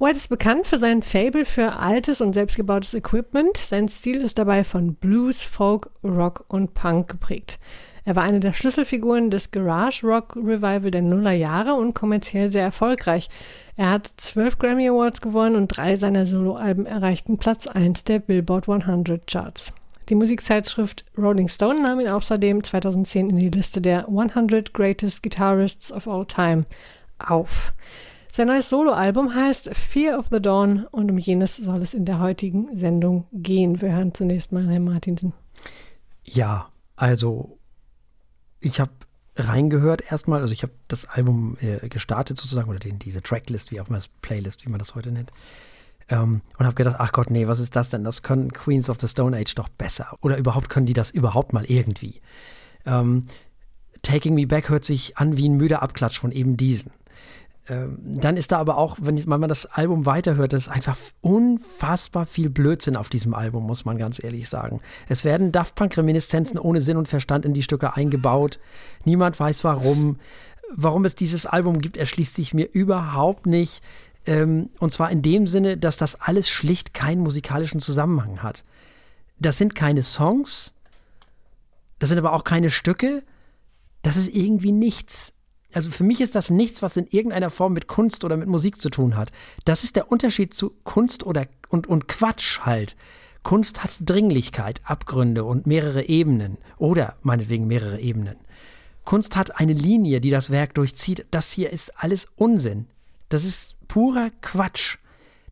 White ist bekannt für sein Fable für altes und selbstgebautes Equipment. Sein Stil ist dabei von Blues, Folk, Rock und Punk geprägt. Er war eine der Schlüsselfiguren des Garage Rock Revival der Nullerjahre und kommerziell sehr erfolgreich. Er hat zwölf Grammy Awards gewonnen und drei seiner Soloalben erreichten Platz 1 der Billboard 100 Charts. Die Musikzeitschrift Rolling Stone nahm ihn außerdem 2010 in die Liste der 100 Greatest Guitarists of All Time auf. Sein neues Soloalbum heißt Fear of the Dawn und um jenes soll es in der heutigen Sendung gehen. Wir hören zunächst mal Herrn Martinsen. Ja, also ich habe reingehört erstmal, also ich habe das Album äh, gestartet sozusagen oder den, diese Tracklist, wie auch immer das Playlist, wie man das heute nennt. Ähm, und habe gedacht, ach Gott, nee, was ist das denn? Das können Queens of the Stone Age doch besser. Oder überhaupt können die das überhaupt mal irgendwie. Ähm, Taking Me Back hört sich an wie ein müder Abklatsch von eben diesen. Ähm, dann ist da aber auch, wenn man das Album weiterhört, das ist einfach unfassbar viel Blödsinn auf diesem Album, muss man ganz ehrlich sagen. Es werden Daft Punk-Reminiszenzen ohne Sinn und Verstand in die Stücke eingebaut. Niemand weiß warum. Warum es dieses Album gibt, erschließt sich mir überhaupt nicht. Ähm, und zwar in dem Sinne, dass das alles schlicht keinen musikalischen Zusammenhang hat. Das sind keine Songs, das sind aber auch keine Stücke, das ist irgendwie nichts also für mich ist das nichts, was in irgendeiner Form mit Kunst oder mit Musik zu tun hat. Das ist der Unterschied zu Kunst oder und, und Quatsch halt. Kunst hat Dringlichkeit, Abgründe und mehrere Ebenen oder meinetwegen mehrere Ebenen. Kunst hat eine Linie, die das Werk durchzieht. Das hier ist alles Unsinn. Das ist purer Quatsch.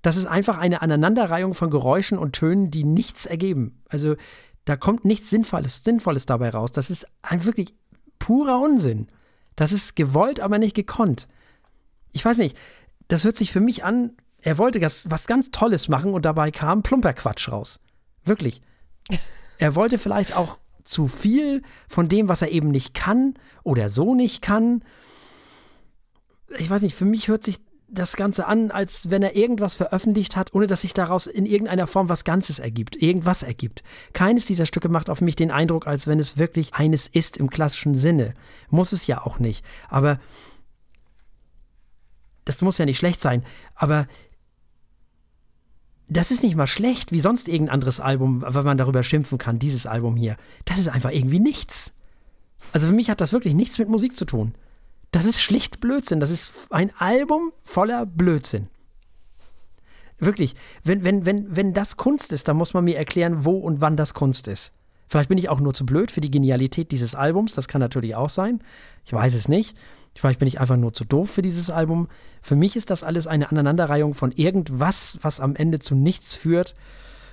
Das ist einfach eine Aneinanderreihung von Geräuschen und Tönen, die nichts ergeben. Also da kommt nichts Sinnvolles, Sinnvolles dabei raus. Das ist ein wirklich purer Unsinn. Das ist gewollt, aber nicht gekonnt. Ich weiß nicht, das hört sich für mich an, er wollte was, ganz Tolles machen und dabei kam plumper Quatsch raus. Wirklich. Er wollte vielleicht auch zu viel von dem, was er eben nicht kann oder so nicht kann. Ich weiß nicht, für mich hört sich das Ganze an, als wenn er irgendwas veröffentlicht hat, ohne dass sich daraus in irgendeiner Form was Ganzes ergibt, irgendwas ergibt. Keines dieser Stücke macht auf mich den Eindruck, als wenn es wirklich eines ist im klassischen Sinne. Muss es ja auch nicht. Aber das muss ja nicht schlecht sein. Aber das ist nicht mal schlecht, wie sonst irgendein anderes Album, weil man darüber schimpfen kann, dieses Album hier. Das ist einfach irgendwie nichts. Also für mich hat das wirklich nichts mit Musik zu tun. Das ist schlicht Blödsinn. Das ist ein Album voller Blödsinn. Wirklich, wenn, wenn, wenn, wenn das Kunst ist, dann muss man mir erklären, wo und wann das Kunst ist. Vielleicht bin ich auch nur zu blöd für die Genialität dieses Albums, das kann natürlich auch sein. Ich weiß es nicht. Vielleicht bin ich einfach nur zu doof für dieses Album. Für mich ist das alles eine Aneinanderreihung von irgendwas, was am Ende zu nichts führt.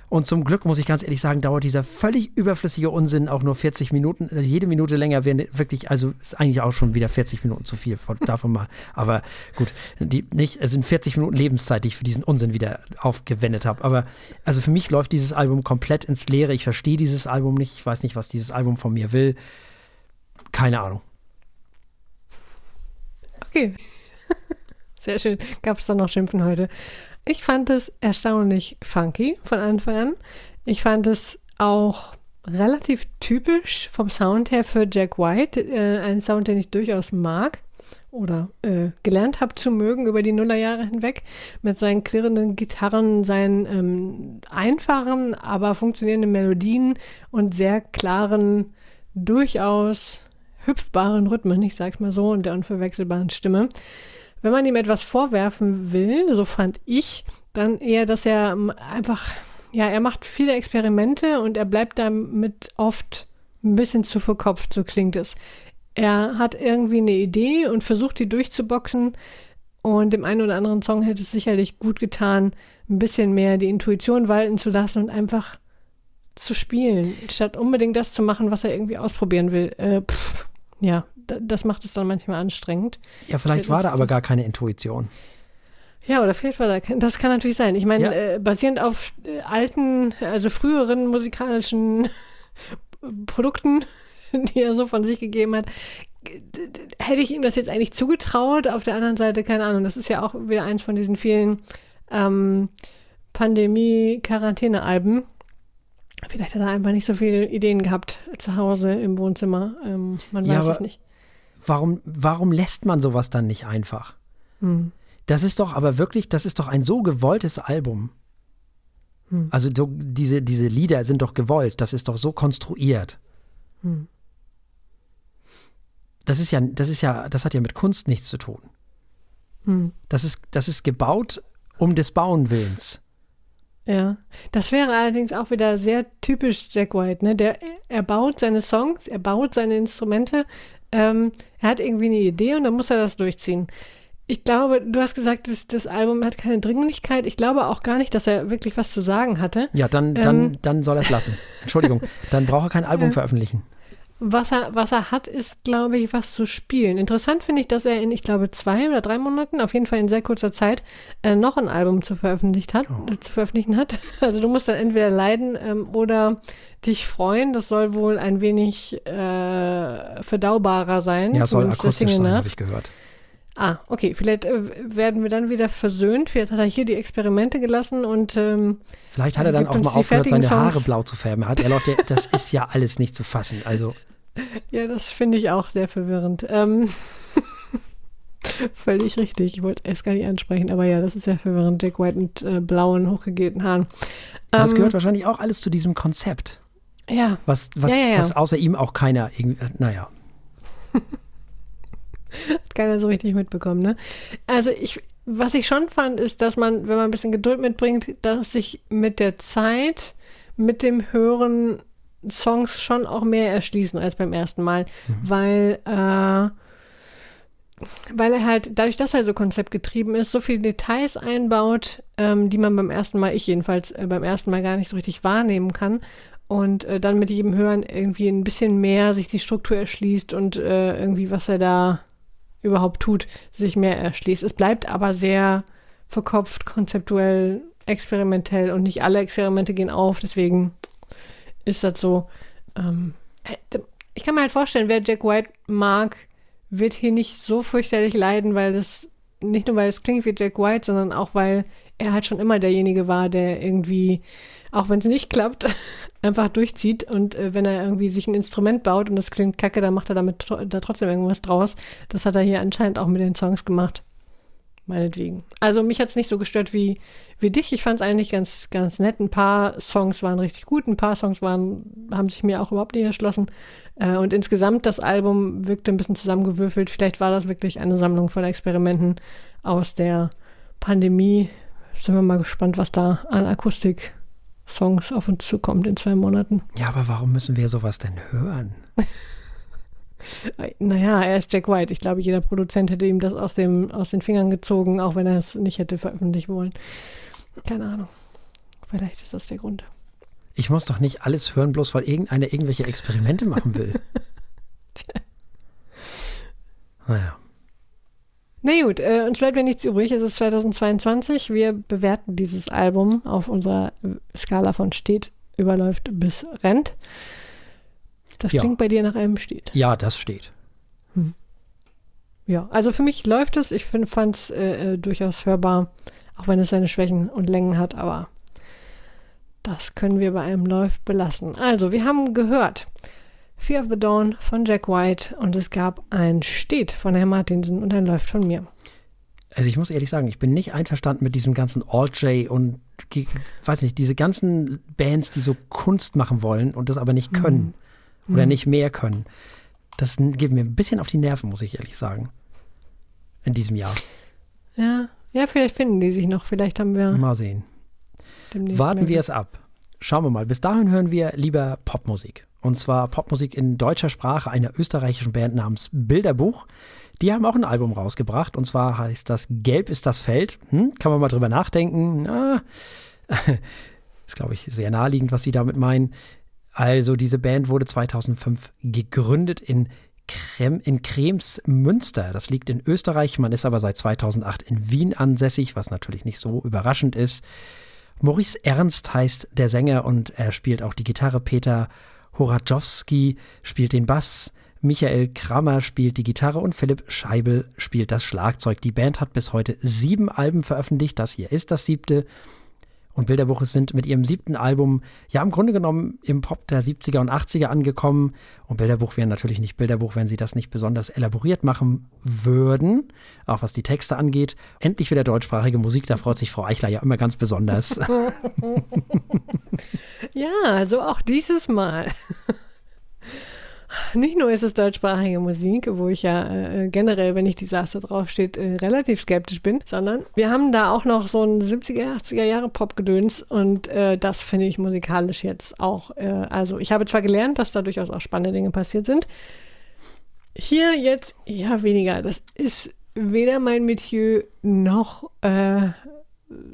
Und zum Glück, muss ich ganz ehrlich sagen, dauert dieser völlig überflüssige Unsinn auch nur 40 Minuten. Also jede Minute länger wäre wirklich, also ist eigentlich auch schon wieder 40 Minuten zu viel von, davon mal. Aber gut, die, nicht, es sind 40 Minuten Lebenszeit, die ich für diesen Unsinn wieder aufgewendet habe. Aber also für mich läuft dieses Album komplett ins Leere. Ich verstehe dieses Album nicht. Ich weiß nicht, was dieses Album von mir will. Keine Ahnung. Okay. [LAUGHS] Sehr schön. Gab es da noch Schimpfen heute? Ich fand es erstaunlich funky von Anfang an. Ich fand es auch relativ typisch vom Sound her für Jack White. Äh, ein Sound, den ich durchaus mag oder äh, gelernt habe zu mögen über die Nullerjahre hinweg. Mit seinen klirrenden Gitarren, seinen ähm, einfachen, aber funktionierenden Melodien und sehr klaren, durchaus hüpfbaren Rhythmen, ich sag's mal so, und der unverwechselbaren Stimme. Wenn man ihm etwas vorwerfen will, so fand ich, dann eher, dass er einfach, ja, er macht viele Experimente und er bleibt damit oft ein bisschen zu verkopft, so klingt es. Er hat irgendwie eine Idee und versucht, die durchzuboxen. Und dem einen oder anderen Song hätte es sicherlich gut getan, ein bisschen mehr die Intuition walten zu lassen und einfach zu spielen, statt unbedingt das zu machen, was er irgendwie ausprobieren will. Äh, pff, ja, das macht es dann manchmal anstrengend. Ja, vielleicht war da aber gar keine Intuition. Ja, oder vielleicht war da, das kann natürlich sein. Ich meine, ja. äh, basierend auf äh, alten, also früheren musikalischen [LAUGHS] Produkten, [LAUGHS] die er so von sich gegeben hat, hätte ich ihm das jetzt eigentlich zugetraut. Auf der anderen Seite, keine Ahnung, das ist ja auch wieder eins von diesen vielen ähm, Pandemie-Quarantäne-Alben Vielleicht hat er einfach nicht so viele Ideen gehabt zu Hause im Wohnzimmer. Ähm, man ja, weiß es nicht. Warum, warum lässt man sowas dann nicht einfach? Hm. Das ist doch aber wirklich, das ist doch ein so gewolltes Album. Hm. Also so, diese, diese Lieder sind doch gewollt, das ist doch so konstruiert. Hm. Das ist ja, das ist ja, das hat ja mit Kunst nichts zu tun. Hm. Das ist, das ist gebaut um des Bauen Willens. Ja, das wäre allerdings auch wieder sehr typisch Jack White, ne? Der, er baut seine Songs, er baut seine Instrumente, ähm, er hat irgendwie eine Idee und dann muss er das durchziehen. Ich glaube, du hast gesagt, das, das Album hat keine Dringlichkeit. Ich glaube auch gar nicht, dass er wirklich was zu sagen hatte. Ja, dann, dann, ähm, dann soll er es lassen. Entschuldigung, dann braucht er kein Album veröffentlichen. Was er, was er hat, ist, glaube ich, was zu spielen. Interessant finde ich, dass er in, ich glaube, zwei oder drei Monaten, auf jeden Fall in sehr kurzer Zeit, äh, noch ein Album zu, veröffentlicht hat, oh. äh, zu veröffentlichen hat. [LAUGHS] Also du musst dann entweder leiden ähm, oder dich freuen. Das soll wohl ein wenig äh, verdaubarer sein. Ja, soll akustisch sein, habe ich gehört. Ah, okay. Vielleicht äh, werden wir dann wieder versöhnt. Vielleicht hat er hier die Experimente gelassen und ähm, Vielleicht hat er dann auch mal aufgehört, seine Songs. Haare blau zu färben. Hat er läuft, das [LAUGHS] ist ja alles nicht zu fassen. Also ja, das finde ich auch sehr verwirrend. Ähm, [LAUGHS] völlig richtig. Ich wollte erst gar nicht ansprechen, aber ja, das ist sehr verwirrend. Jack White mit äh, blauen, hochgegelten Haaren. Ähm, das gehört wahrscheinlich auch alles zu diesem Konzept. Ja. Was, was, ja, ja, ja. was außer ihm auch keiner, irgendwie, äh, naja. [LAUGHS] Hat keiner so richtig mitbekommen, ne? Also ich, was ich schon fand, ist, dass man, wenn man ein bisschen Geduld mitbringt, dass sich mit der Zeit, mit dem Hören Songs schon auch mehr erschließen als beim ersten Mal, mhm. weil äh, weil er halt, dadurch, dass er so konzeptgetrieben ist, so viele Details einbaut, ähm, die man beim ersten Mal, ich jedenfalls, äh, beim ersten Mal gar nicht so richtig wahrnehmen kann. Und äh, dann mit jedem Hören irgendwie ein bisschen mehr sich die Struktur erschließt und äh, irgendwie, was er da überhaupt tut, sich mehr erschließt. Es bleibt aber sehr verkopft, konzeptuell, experimentell und nicht alle Experimente gehen auf. Deswegen ist das so. Ähm, äh, ich kann mir halt vorstellen, wer Jack White mag, wird hier nicht so fürchterlich leiden, weil das nicht nur weil es klingt wie Jack White, sondern auch weil er halt schon immer derjenige war, der irgendwie, auch wenn es nicht klappt, [LAUGHS] einfach durchzieht und äh, wenn er irgendwie sich ein Instrument baut und das klingt kacke, dann macht er damit da trotzdem irgendwas draus. Das hat er hier anscheinend auch mit den Songs gemacht meinetwegen. Also mich hat es nicht so gestört wie, wie dich. Ich fand es eigentlich ganz, ganz nett. Ein paar Songs waren richtig gut, ein paar Songs waren, haben sich mir auch überhaupt nicht erschlossen. Äh, und insgesamt das Album wirkte ein bisschen zusammengewürfelt. Vielleicht war das wirklich eine Sammlung von Experimenten aus der Pandemie. Sind wir mal gespannt, was da an Akustik-Songs auf uns zukommt in zwei Monaten. Ja, aber warum müssen wir sowas denn hören? [LAUGHS] Naja, er ist Jack White. Ich glaube, jeder Produzent hätte ihm das aus, dem, aus den Fingern gezogen, auch wenn er es nicht hätte veröffentlichen wollen. Keine Ahnung. Vielleicht ist das der Grund. Ich muss doch nicht alles hören, bloß weil irgendeiner irgendwelche Experimente machen will. Tja. [LAUGHS] Naja. Na gut, äh, uns bleibt ja nichts übrig. Es ist 2022. Wir bewerten dieses Album auf unserer Skala von steht, überläuft bis rennt. Das ja. klingt bei dir nach einem steht. Ja, das steht. Hm. Ja, also für mich läuft es. Ich fand es äh, äh, durchaus hörbar, auch wenn es seine Schwächen und Längen hat, aber das können wir bei einem Läuft belassen. Also, wir haben gehört Fear of the Dawn von Jack White und es gab ein Steht von Herrn Martinsen und ein Läuft von mir. Also ich muss ehrlich sagen, ich bin nicht einverstanden mit diesem ganzen Alt-J und weiß nicht, diese ganzen Bands, die so Kunst machen wollen und das aber nicht können. Mhm oder mhm. nicht mehr können. Das geht mir ein bisschen auf die Nerven, muss ich ehrlich sagen. In diesem Jahr. Ja, ja, vielleicht finden die sich noch. Vielleicht haben wir. Mal sehen. Warten wir es ab. Schauen wir mal. Bis dahin hören wir lieber Popmusik. Und zwar Popmusik in deutscher Sprache einer österreichischen Band namens Bilderbuch. Die haben auch ein Album rausgebracht. Und zwar heißt das Gelb ist das Feld. Hm, kann man mal drüber nachdenken. Ah, [LAUGHS] ist, glaube ich, sehr naheliegend, was sie damit meinen. Also diese Band wurde 2005 gegründet in Krem, in Krems Münster. Das liegt in Österreich. Man ist aber seit 2008 in Wien ansässig, was natürlich nicht so überraschend ist. Maurice Ernst heißt der Sänger und er spielt auch die Gitarre. Peter Horadowski spielt den Bass. Michael Krammer spielt die Gitarre und Philipp Scheibel spielt das Schlagzeug. Die Band hat bis heute sieben Alben veröffentlicht. Das hier ist das siebte. Und Bilderbuch sind mit ihrem siebten Album ja im Grunde genommen im Pop der 70er und 80er angekommen. Und Bilderbuch wäre natürlich nicht Bilderbuch, wenn sie das nicht besonders elaboriert machen würden, auch was die Texte angeht. Endlich wieder deutschsprachige Musik, da freut sich Frau Eichler ja immer ganz besonders. [LAUGHS] [LAUGHS] ja, so auch dieses Mal. Nicht nur ist es deutschsprachige Musik, wo ich ja äh, generell, wenn ich Desaster draufsteht, äh, relativ skeptisch bin, sondern wir haben da auch noch so ein 70er, 80er Jahre Popgedöns und äh, das finde ich musikalisch jetzt auch. Äh, also ich habe zwar gelernt, dass da durchaus auch spannende Dinge passiert sind. Hier jetzt ja weniger. Das ist weder mein Metier noch äh,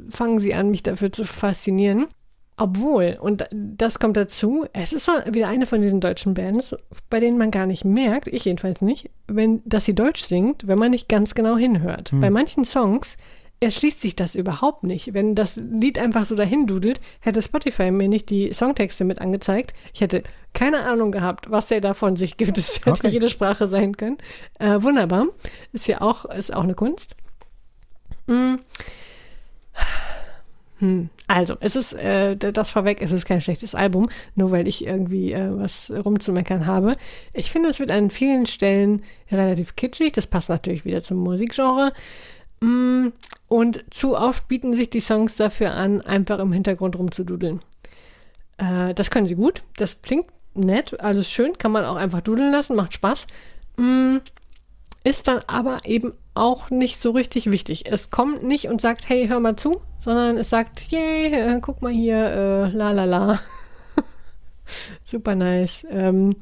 fangen sie an, mich dafür zu faszinieren. Obwohl, und das kommt dazu, es ist wieder eine von diesen deutschen Bands, bei denen man gar nicht merkt, ich jedenfalls nicht, wenn, dass sie Deutsch singt, wenn man nicht ganz genau hinhört. Hm. Bei manchen Songs erschließt sich das überhaupt nicht. Wenn das Lied einfach so dahin dudelt, hätte Spotify mir nicht die Songtexte mit angezeigt. Ich hätte keine Ahnung gehabt, was der da von sich gibt. [LAUGHS] Es hätte okay. jede Sprache sein können. Äh, wunderbar. Ist ja auch, ist auch eine Kunst. Mhm. Hm. Also, es ist, äh, das vorweg, es ist kein schlechtes Album, nur weil ich irgendwie äh, was rumzumeckern habe. Ich finde, es wird an vielen Stellen relativ kitschig. Das passt natürlich wieder zum Musikgenre. Mm, und zu oft bieten sich die Songs dafür an, einfach im Hintergrund rumzududeln. Äh, das können sie gut. Das klingt nett, alles schön, kann man auch einfach dudeln lassen, macht Spaß. Mm, ist dann aber eben auch nicht so richtig wichtig. Es kommt nicht und sagt, hey, hör mal zu, sondern es sagt, yay, äh, guck mal hier, äh, la la la. [LAUGHS] Super nice. Ähm,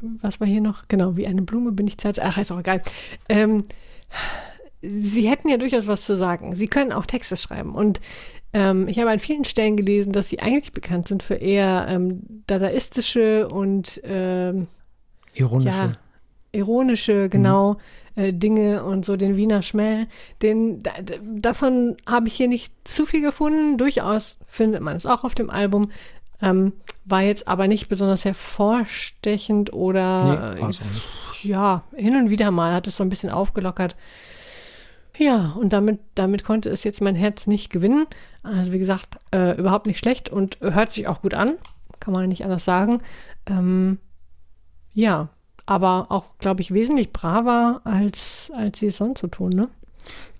was war hier noch? Genau, wie eine Blume bin ich Zeit. Ach, ist auch egal. Ähm, Sie hätten ja durchaus was zu sagen. Sie können auch Texte schreiben. Und ähm, ich habe an vielen Stellen gelesen, dass Sie eigentlich bekannt sind für eher ähm, dadaistische und ähm, ironische. Ja, ironische, genau, mhm. Äh, Dinge und so den Wiener Schmäh. Den, da, davon habe ich hier nicht zu viel gefunden. Durchaus findet man es auch auf dem Album. Ähm, war jetzt aber nicht besonders hervorstechend oder nee, also ja, hin und wieder mal hat es so ein bisschen aufgelockert. Ja, und damit, damit konnte es jetzt mein Herz nicht gewinnen. Also wie gesagt, äh, überhaupt nicht schlecht und hört sich auch gut an. Kann man nicht anders sagen. Ähm, ja, aber auch, glaube ich, wesentlich braver, als, als sie es sonst so tun, ne?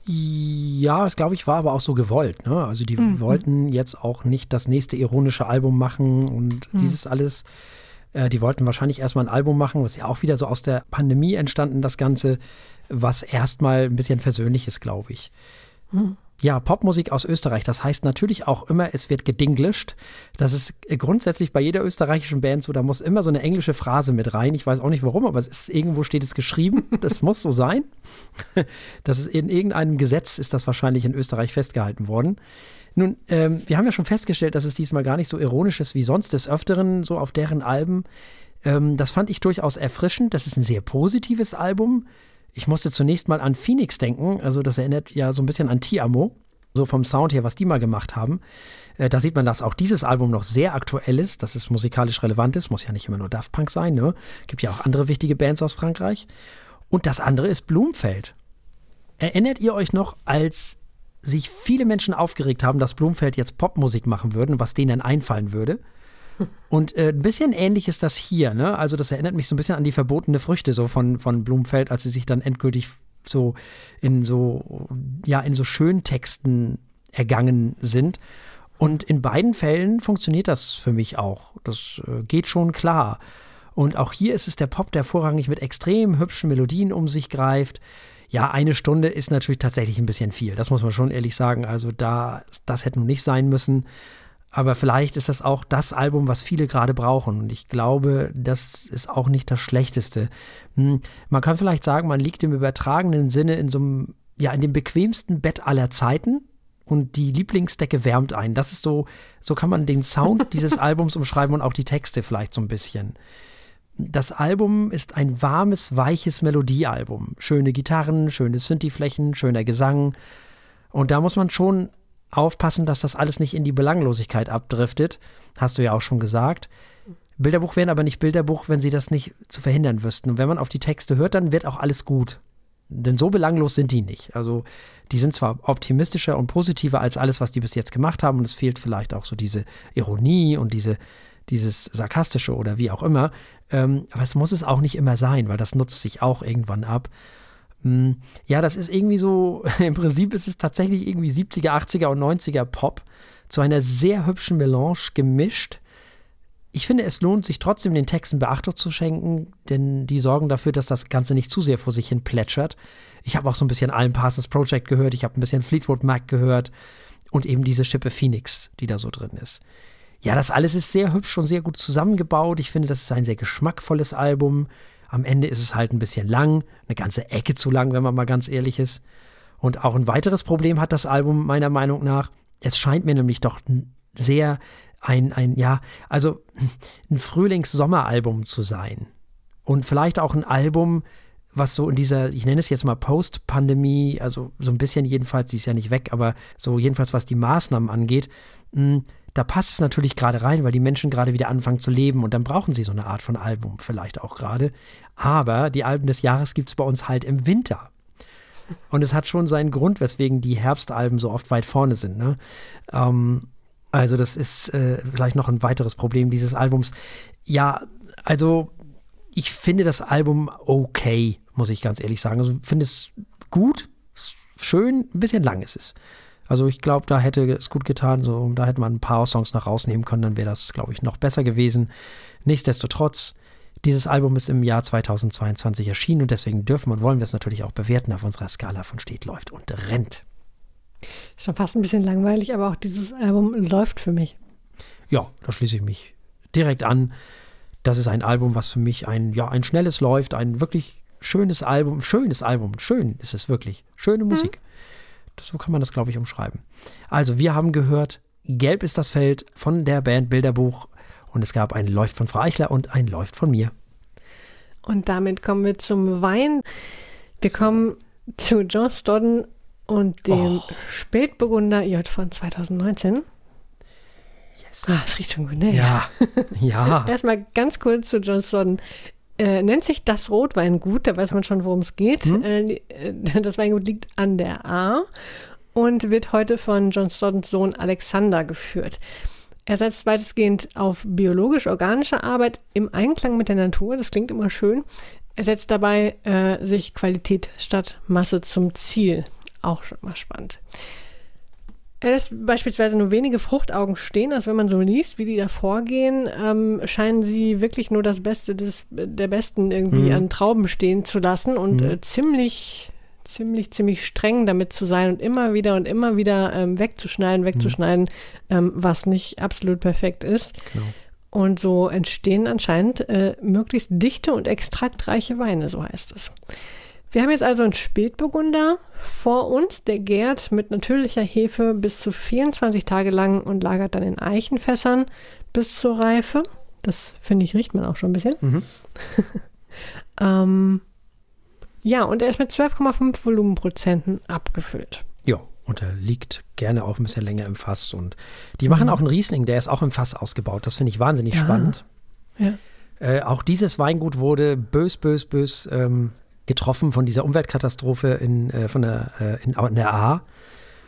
Ja, das glaube ich war aber auch so gewollt. Ne? Also die mhm. wollten jetzt auch nicht das nächste ironische Album machen und mhm. dieses alles. Äh, die wollten wahrscheinlich erstmal ein Album machen, was ja auch wieder so aus der Pandemie entstanden, das Ganze, was erstmal ein bisschen versöhnlich ist, glaube ich. Mhm. Ja, Popmusik aus Österreich. Das heißt natürlich auch immer, es wird gedinglischt. Das ist grundsätzlich bei jeder österreichischen Band so. Da muss immer so eine englische Phrase mit rein. Ich weiß auch nicht warum, aber es ist irgendwo steht es geschrieben. [LAUGHS] Das muss so sein. Das ist in irgendeinem Gesetz ist das wahrscheinlich in Österreich festgehalten worden. Nun, ähm, wir haben ja schon festgestellt, dass es diesmal gar nicht so ironisch ist wie sonst des Öfteren, so auf deren Alben. Ähm, das fand ich durchaus erfrischend. Das ist ein sehr positives Album. Ich musste zunächst mal an Phoenix denken. Also das erinnert ja so ein bisschen an Tiamo. So vom Sound her, was die mal gemacht haben. Äh, da sieht man, dass auch dieses Album noch sehr aktuell ist, dass es musikalisch relevant ist. Muss ja nicht immer nur Daft Punk sein, ne? Gibt ja auch andere wichtige Bands aus Frankreich. Und das andere ist Blumfeld. Erinnert ihr euch noch, als sich viele Menschen aufgeregt haben, dass Blumfeld jetzt Popmusik machen würden, was denen einfallen würde? Und äh, ein bisschen ähnlich ist das hier, ne? Also das erinnert mich so ein bisschen an die verbotene Früchte so von, von Blumfeld, als sie sich dann endgültig so in so, ja, in so Schöntexten ergangen sind. Und in beiden Fällen funktioniert das für mich auch. Das äh, geht schon klar. Und auch hier ist es der Pop, der vorrangig mit extrem hübschen Melodien um sich greift. Ja, eine Stunde ist natürlich tatsächlich ein bisschen viel. Das muss man schon ehrlich sagen. Also da, das hätte nun nicht sein müssen. Aber vielleicht ist das auch das Album, was viele gerade brauchen. Und ich glaube, das ist auch nicht das Schlechteste. Hm, man kann vielleicht sagen, man liegt im übertragenen Sinne in so einem, ja, in dem bequemsten Bett aller Zeiten. Und die Lieblingsdecke wärmt ein. Das ist so, so kann man den Sound [LAUGHS] dieses Albums umschreiben und auch die Texte vielleicht so ein bisschen. Das Album ist ein warmes, weiches Melodiealbum. Schöne Gitarren, schöne Synthi-Flächen, schöner Gesang. Und da muss man schon aufpassen, dass das alles nicht in die Belanglosigkeit abdriftet. Hast du ja auch schon gesagt. Bilderbuch wären aber nicht Bilderbuch, wenn sie das nicht zu verhindern wüssten. Und wenn man auf die Texte hört, dann wird auch alles gut. Denn so belanglos sind die nicht. Also die sind zwar optimistischer und positiver als alles, was die bis jetzt gemacht haben. Und es fehlt vielleicht auch so diese Ironie und diese, dieses Sarkastische oder wie auch immer. Ähm, aber es muss es auch nicht immer sein, weil das nutzt sich auch irgendwann ab. Hm, ja, das ist irgendwie so, [LAUGHS] im Prinzip ist es tatsächlich irgendwie 70er, 80er und 90er Pop zu einer sehr hübschen Melange gemischt. Ich finde, es lohnt sich trotzdem, den Texten Beachtung zu schenken, denn die sorgen dafür, dass das Ganze nicht zu sehr vor sich hin plätschert. Ich habe auch so ein bisschen Alan Parsons Project gehört, ich habe ein bisschen Fleetwood Mac gehört und eben diese Schippe Phoenix, die da so drin ist. Ja, das alles ist sehr hübsch und sehr gut zusammengebaut. Ich finde, das ist ein sehr geschmackvolles Album. Am Ende ist es halt ein bisschen lang, eine ganze Ecke zu lang, wenn man mal ganz ehrlich ist. Und auch ein weiteres Problem hat das Album meiner Meinung nach. Es scheint mir nämlich doch sehr ein, ein ja, also [LAUGHS] ein Frühlings-Sommeralbum zu sein. Und vielleicht auch ein Album, was so in dieser, ich nenne es jetzt mal Post-Pandemie, also so ein bisschen jedenfalls, sie ist ja nicht weg, aber so jedenfalls was die Maßnahmen angeht, hm, da passt es natürlich gerade rein, weil die Menschen gerade wieder anfangen zu leben und dann brauchen sie so eine Art von Album vielleicht auch gerade. Aber die Alben des Jahres gibt es bei uns halt im Winter. Und es hat schon seinen Grund, weswegen die Herbstalben so oft weit vorne sind. Ne? Ähm, also das ist äh, vielleicht noch ein weiteres Problem dieses Albums. Ja, also ich finde das Album okay, muss ich ganz ehrlich sagen. Also finde es gut, schön, ein bisschen lang ist es. Also ich glaube, da hätte es gut getan, so, da hätte man ein paar Songs noch rausnehmen können, dann wäre das, glaube ich, noch besser gewesen. Nichtsdestotrotz, dieses Album ist im Jahr 2022 erschienen und deswegen dürfen und wollen wir es natürlich auch bewerten auf unserer Skala von steht, läuft und rennt. Ist schon fast ein bisschen langweilig, aber auch dieses Album läuft für mich. Ja, da schließe ich mich direkt an. das ist ein Album, was für mich ein, ja, ein schnelles läuft, ein wirklich schönes Album, schönes Album, schön ist es wirklich, schöne Musik. So kann man das, glaube ich, umschreiben. Also, wir haben gehört, Gelb ist das Feld von der Band Bilderbuch und es gab ein Läuft von Frau Eichler und ein Läuft von mir. Und damit kommen wir zum Wein. Wir so. kommen zu John Stodden und dem oh. Spätburgunder J von 2019. Yes. Ah, das riecht schon gut, ne? Ja. [LAUGHS] ja. Erstmal ganz kurz zu John Stodden. Äh, nennt sich das Rotweingut, da weiß man schon, worum es geht. Hm? Äh, [LAUGHS] das Weingut liegt an der A und wird heute von John Stoddens Sohn Alexander geführt. Er setzt weitestgehend auf biologisch-organische Arbeit im Einklang mit der Natur. Das klingt immer schön. Er setzt dabei äh, sich Qualität statt Masse zum Ziel. Auch schon mal spannend. Er lässt beispielsweise nur wenige Fruchtaugen stehen, also wenn man so liest, wie die da vorgehen, ähm, scheinen sie wirklich nur das Beste des, der Besten irgendwie mhm. an Trauben stehen zu lassen und mhm. äh, ziemlich ziemlich, ziemlich streng damit zu sein und immer wieder und immer wieder ähm, wegzuschneiden, wegzuschneiden, mhm. ähm, was nicht absolut perfekt ist. Genau. Und so entstehen anscheinend äh, möglichst dichte und extraktreiche Weine, so heißt es. Wir haben jetzt also einen Spätburgunder vor uns, der gärt mit natürlicher Hefe bis zu 24 Tage lang und lagert dann in Eichenfässern bis zur Reife. Das finde ich, riecht man auch schon ein bisschen. Mhm. [LAUGHS] ähm, ja, und er ist mit 12,5 Volumenprozenten abgefüllt. Ja, und er liegt gerne auch ein bisschen länger im Fass. Und die machen mhm. auch einen Riesling, der ist auch im Fass ausgebaut. Das finde ich wahnsinnig ja. spannend. Ja. Äh, auch dieses Weingut wurde bös, bös, bös ähm, getroffen von dieser Umweltkatastrophe in, äh, von der, äh, in, in, der A.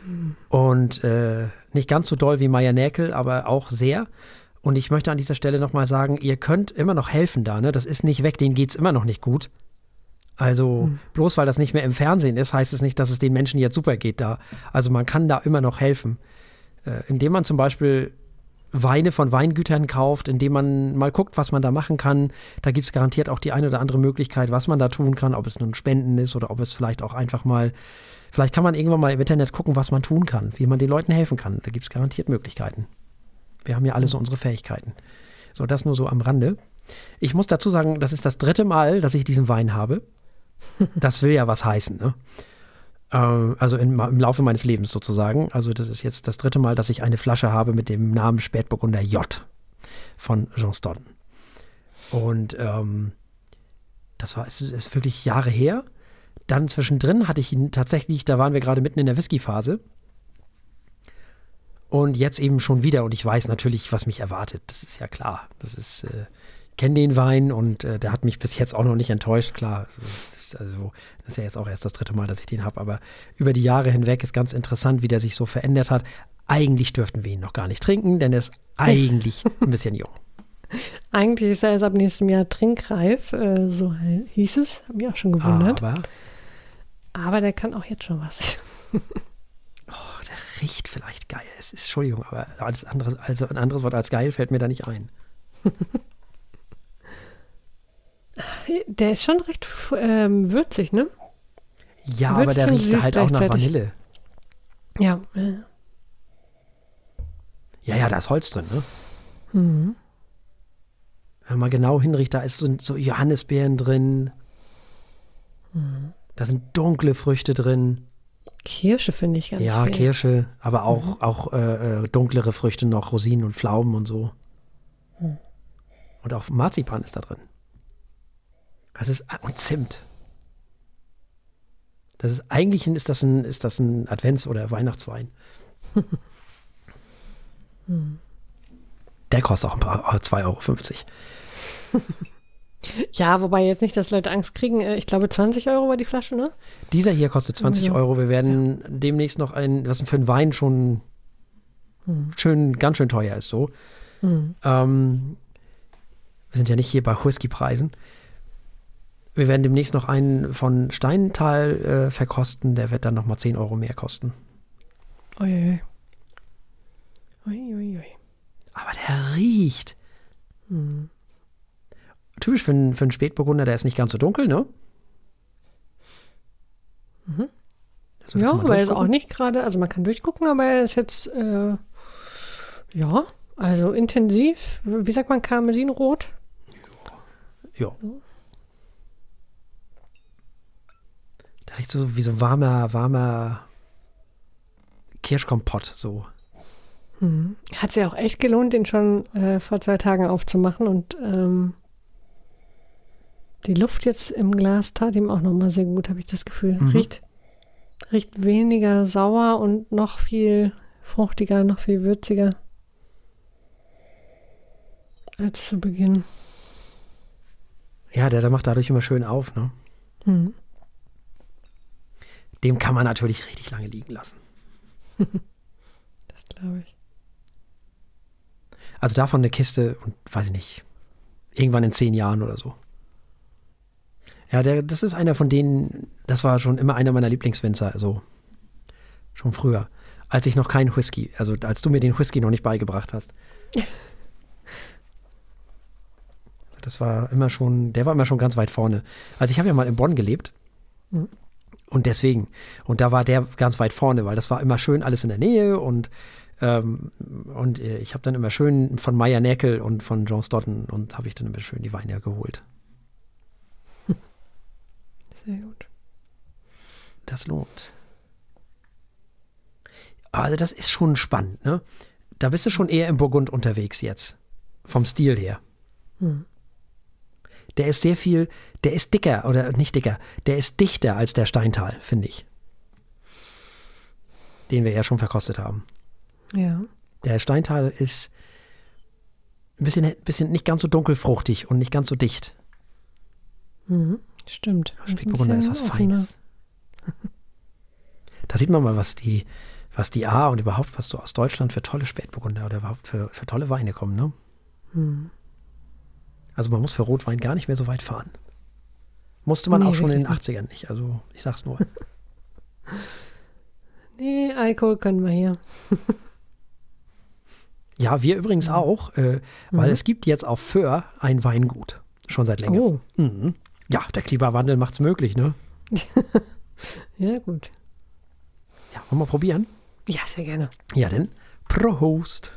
Mhm. Und äh, nicht ganz so doll wie Meier Näkel, aber auch sehr. Und ich möchte an dieser Stelle nochmal sagen, ihr könnt immer noch helfen da. Ne? Das ist nicht weg, denen geht es immer noch nicht gut. Also hm. bloß weil das nicht mehr im Fernsehen ist, heißt es nicht, dass es den Menschen jetzt super geht da. Also man kann da immer noch helfen. Äh, indem man zum Beispiel Weine von Weingütern kauft, indem man mal guckt, was man da machen kann. Da gibt es garantiert auch die eine oder andere Möglichkeit, was man da tun kann, ob es nun Spenden ist oder ob es vielleicht auch einfach mal, vielleicht kann man irgendwann mal im Internet gucken, was man tun kann, wie man den Leuten helfen kann. Da gibt es garantiert Möglichkeiten. Wir haben ja alle so unsere Fähigkeiten. So, das nur so am Rande. Ich muss dazu sagen, das ist das dritte Mal, dass ich diesen Wein habe. Das will ja was heißen, ne? Äh, also in, im Laufe meines Lebens sozusagen. Also das ist jetzt das dritte Mal, dass ich eine Flasche habe mit dem Namen Spätburgunder J von Jean Stodden. Und ähm, das war, es ist wirklich Jahre her. Dann zwischendrin hatte ich ihn tatsächlich, da waren wir gerade mitten in der Whisky-Phase. Und jetzt eben schon wieder. Und ich weiß natürlich, was mich erwartet. Das ist ja klar. Das ist, äh, kenne den Wein und äh, der hat mich bis jetzt auch noch nicht enttäuscht. Klar, das ist, also, das ist ja jetzt auch erst das dritte Mal, dass ich den habe, aber über die Jahre hinweg ist ganz interessant, wie der sich so verändert hat. Eigentlich dürften wir ihn noch gar nicht trinken, denn er ist [LAUGHS] eigentlich ein bisschen jung. Eigentlich ist er erst ab nächstem Jahr trinkreif, äh, so hieß es. Hab mich auch schon gewundert. Aber, aber der kann auch jetzt schon was. [LAUGHS] oh, der riecht vielleicht geil. Es ist, Entschuldigung, aber alles anderes, also ein anderes Wort als geil fällt mir da nicht ein. [LAUGHS] Der ist schon recht ähm, würzig, ne? Ja, würzig aber der riecht halt auch nach Vanille. Ja. Ja, ja, da ist Holz drin, ne? Mhm. Wenn man genau hinriecht, da ist so, so Johannisbeeren drin. Mhm. Da sind dunkle Früchte drin. Kirsche finde ich ganz Ja, viel. Kirsche, aber auch, mhm. auch äh, äh, dunklere Früchte noch, Rosinen und Pflaumen und so. Mhm. Und auch Marzipan ist da drin. Das ist, und Zimt. Das ist, eigentlich ist das ein, ist das ein Advents- oder Weihnachtswein. Der kostet auch ein paar, 2,50 Euro. [LAUGHS] Ja, wobei jetzt nicht, dass Leute Angst kriegen. Äh, ich glaube, 20 Euro war die Flasche, ne? Dieser hier kostet 20 Euro. Wir werden ja. demnächst noch ein, was für einen Wein schon hm. schön, ganz schön teuer ist so. Hm. Ähm, wir sind ja nicht hier bei Whisky-Preisen. Wir werden demnächst noch einen von Steintal äh, verkosten. Der wird dann nochmal 10 Euro mehr kosten. Uiuiui. Uiuiui. Aber der riecht. Hm. Typisch für, einen, für einen Spätburgunder, der ist nicht ganz so dunkel, ne? Mhm. Also ja, aber er ist auch nicht gerade, also man kann durchgucken, aber er ist jetzt, äh, ja, also intensiv, wie sagt man, Karmesinrot? Ja. So. Riecht so wie so warmer, warmer Kirschkompott, so. Mhm. Hat sich auch echt gelohnt, den schon äh, vor zwei Tagen aufzumachen und ähm, die Luft jetzt im Glas tat ihm auch nochmal sehr gut, habe ich das Gefühl. Mhm. Riecht, riecht weniger sauer und noch viel fruchtiger, noch viel würziger als zu Beginn. Ja, der, der macht dadurch immer schön auf, ne? Mhm. Dem kann man natürlich richtig lange liegen lassen. [LAUGHS] das glaube ich. Also davon eine Kiste und weiß ich nicht, irgendwann in zehn Jahren oder so. Ja, der, das ist einer von denen, das war schon immer einer meiner Lieblingswinzer, also schon früher, als ich noch keinen Whisky, also als du mir den Whisky noch nicht beigebracht hast. [LAUGHS] das war immer schon, der war immer schon ganz weit vorne. Also ich habe ja mal in Bonn gelebt. Mhm. Und deswegen, und da war der ganz weit vorne, weil das war immer schön alles in der Nähe und ähm, und äh, ich habe dann immer schön von Meyer Näkel und von John Stoughton und habe ich dann immer schön die Weine geholt. [LAUGHS] Sehr gut. Das lohnt. Also das ist schon spannend, ne? Da bist du schon eher im Burgund unterwegs jetzt. Vom Stil her. Hm. Der ist sehr viel, der ist dicker oder nicht dicker, der ist dichter als der Steintal, finde ich. Den wir ja schon verkostet haben. Ja. Der Steintal ist ein bisschen, bisschen nicht ganz so dunkelfruchtig und nicht ganz so dicht. Mhm, stimmt. Spätburgunder ist was. Feines. da sieht man mal, was die, was die A und überhaupt, was so aus Deutschland für tolle Spätburgunder oder überhaupt für, für tolle Weine kommen, ne? Mhm. Also man muss für Rotwein gar nicht mehr so weit fahren. Musste man nee, auch schon in den 80ern nicht. Also ich sag's nur. [LAUGHS] nee, Alkohol können wir hier. [LAUGHS] Ja, wir übrigens auch, äh, weil mhm. es gibt jetzt auf Föhr ein Weingut. Schon seit länger. Oh. Mhm. Ja, der Klimawandel macht es möglich, ne? [LAUGHS] ja, gut. Ja, wollen wir probieren? Ja, sehr gerne. Ja, denn Prost.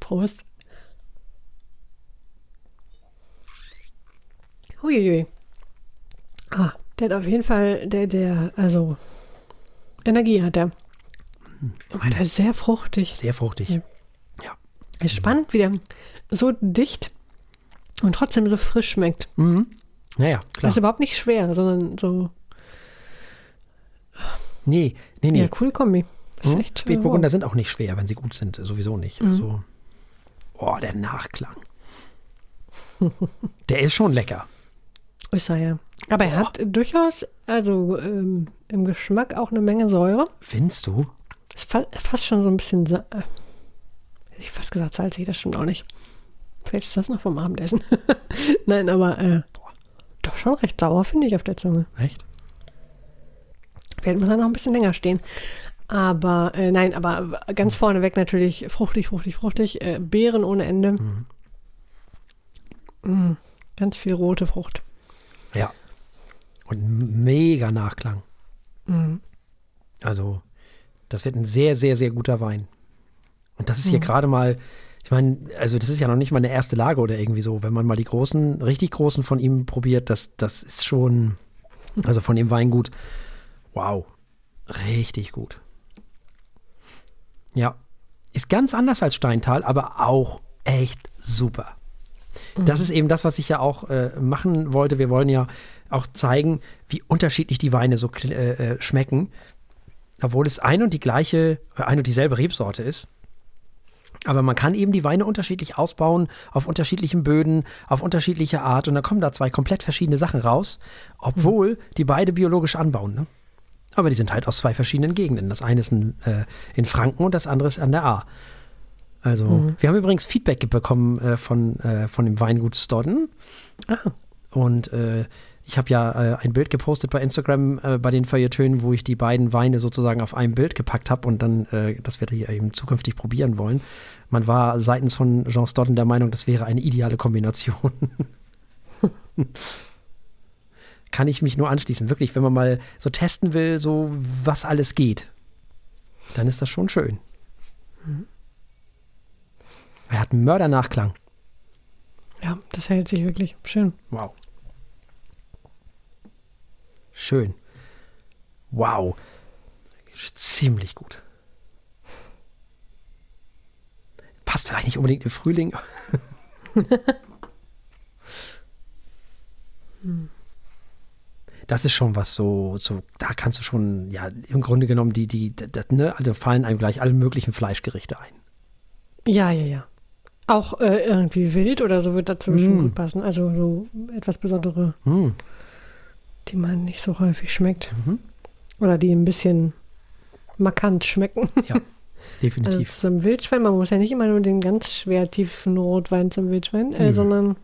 Prost. Huiuiui. Ah, der hat auf jeden Fall, der, der, also Energie hat er. Aber der ist sehr fruchtig. Sehr fruchtig. Ja. Ist spannend, wie der so dicht und trotzdem so frisch schmeckt. Mhm. Naja, klar. Das ist überhaupt nicht schwer, sondern so. Nee, nee, nee. Ja, cool Kombi. Mhm. Spätburgunder sind auch nicht schwer, wenn sie gut sind, sowieso nicht. Mhm. Also, oh, der Nachklang. [LAUGHS] der ist schon lecker. Ist er ja. Aber er hat durchaus, also ähm, im Geschmack auch eine Menge Säure. Findest du? Ist fa fast schon so ein bisschen äh, Hätte ich fast gesagt, salzig, das stimmt auch nicht. Vielleicht ist das noch vom Abendessen. [LAUGHS] Nein, aber äh, doch schon recht sauer, finde ich, auf der Zunge. Echt? Vielleicht muss er noch ein bisschen länger stehen. Aber äh, nein, aber ganz vorneweg natürlich fruchtig, fruchtig, fruchtig. Äh, Beeren ohne Ende. Mhm. Mm, ganz viel rote Frucht. Ja. Und mega Nachklang. Mhm. Also, das wird ein sehr, sehr, sehr guter Wein. Und das ist hier mhm. gerade mal, ich meine, also das ist ja noch nicht mal eine erste Lage oder irgendwie so. Wenn man mal die großen, richtig großen von ihm probiert, das, das ist schon, also von dem Weingut, wow, richtig gut. Ja, ist ganz anders als Steintal, aber auch echt super. Mhm. Das ist eben das, was ich ja auch äh, machen wollte. Wir wollen ja auch zeigen, wie unterschiedlich die Weine so äh, äh, schmecken, obwohl es ein und die gleiche, äh, ein und dieselbe Rebsorte ist. Aber man kann eben die Weine unterschiedlich ausbauen, auf unterschiedlichen Böden, auf unterschiedliche Art. Und dann kommen da zwei komplett verschiedene Sachen raus, obwohl die beide biologisch anbauen. Ne? Aber die sind halt aus zwei verschiedenen Gegenden. Das eine ist in, äh, in Franken und das andere ist an der A. Also, mhm. wir haben übrigens Feedback bekommen äh, von, äh, von dem Weingut Stodden. Ah. Und äh, ich habe ja äh, ein Bild gepostet bei Instagram äh, bei den Feuilletönen, wo ich die beiden Weine sozusagen auf einem Bild gepackt habe und dann, äh, das wir hier eben zukünftig probieren wollen. Man war seitens von Jean Stodden der Meinung, das wäre eine ideale Kombination. [LAUGHS] Kann ich mich nur anschließen. Wirklich, wenn man mal so testen will, so was alles geht, dann ist das schon schön. Er hat einen Mördernachklang. Ja, das hält sich wirklich schön. Wow. Schön. Wow. Ziemlich gut. Passt vielleicht nicht unbedingt im Frühling. [LAUGHS] Das ist schon was so, so, da kannst du schon, ja, im Grunde genommen, die, die, das, ne, also fallen einem gleich alle möglichen Fleischgerichte ein. Ja, ja, ja. Auch äh, irgendwie wild oder so wird dazu Mm. gut passen. Also so etwas Besondere, Hm. die man nicht so häufig schmeckt. Mhm. Oder die ein bisschen markant schmecken. Ja, [LAUGHS] Also definitiv. zum Wildschwein, man muss ja nicht immer nur den ganz schwer tiefen Rotwein zum Wildschwein, äh, sondern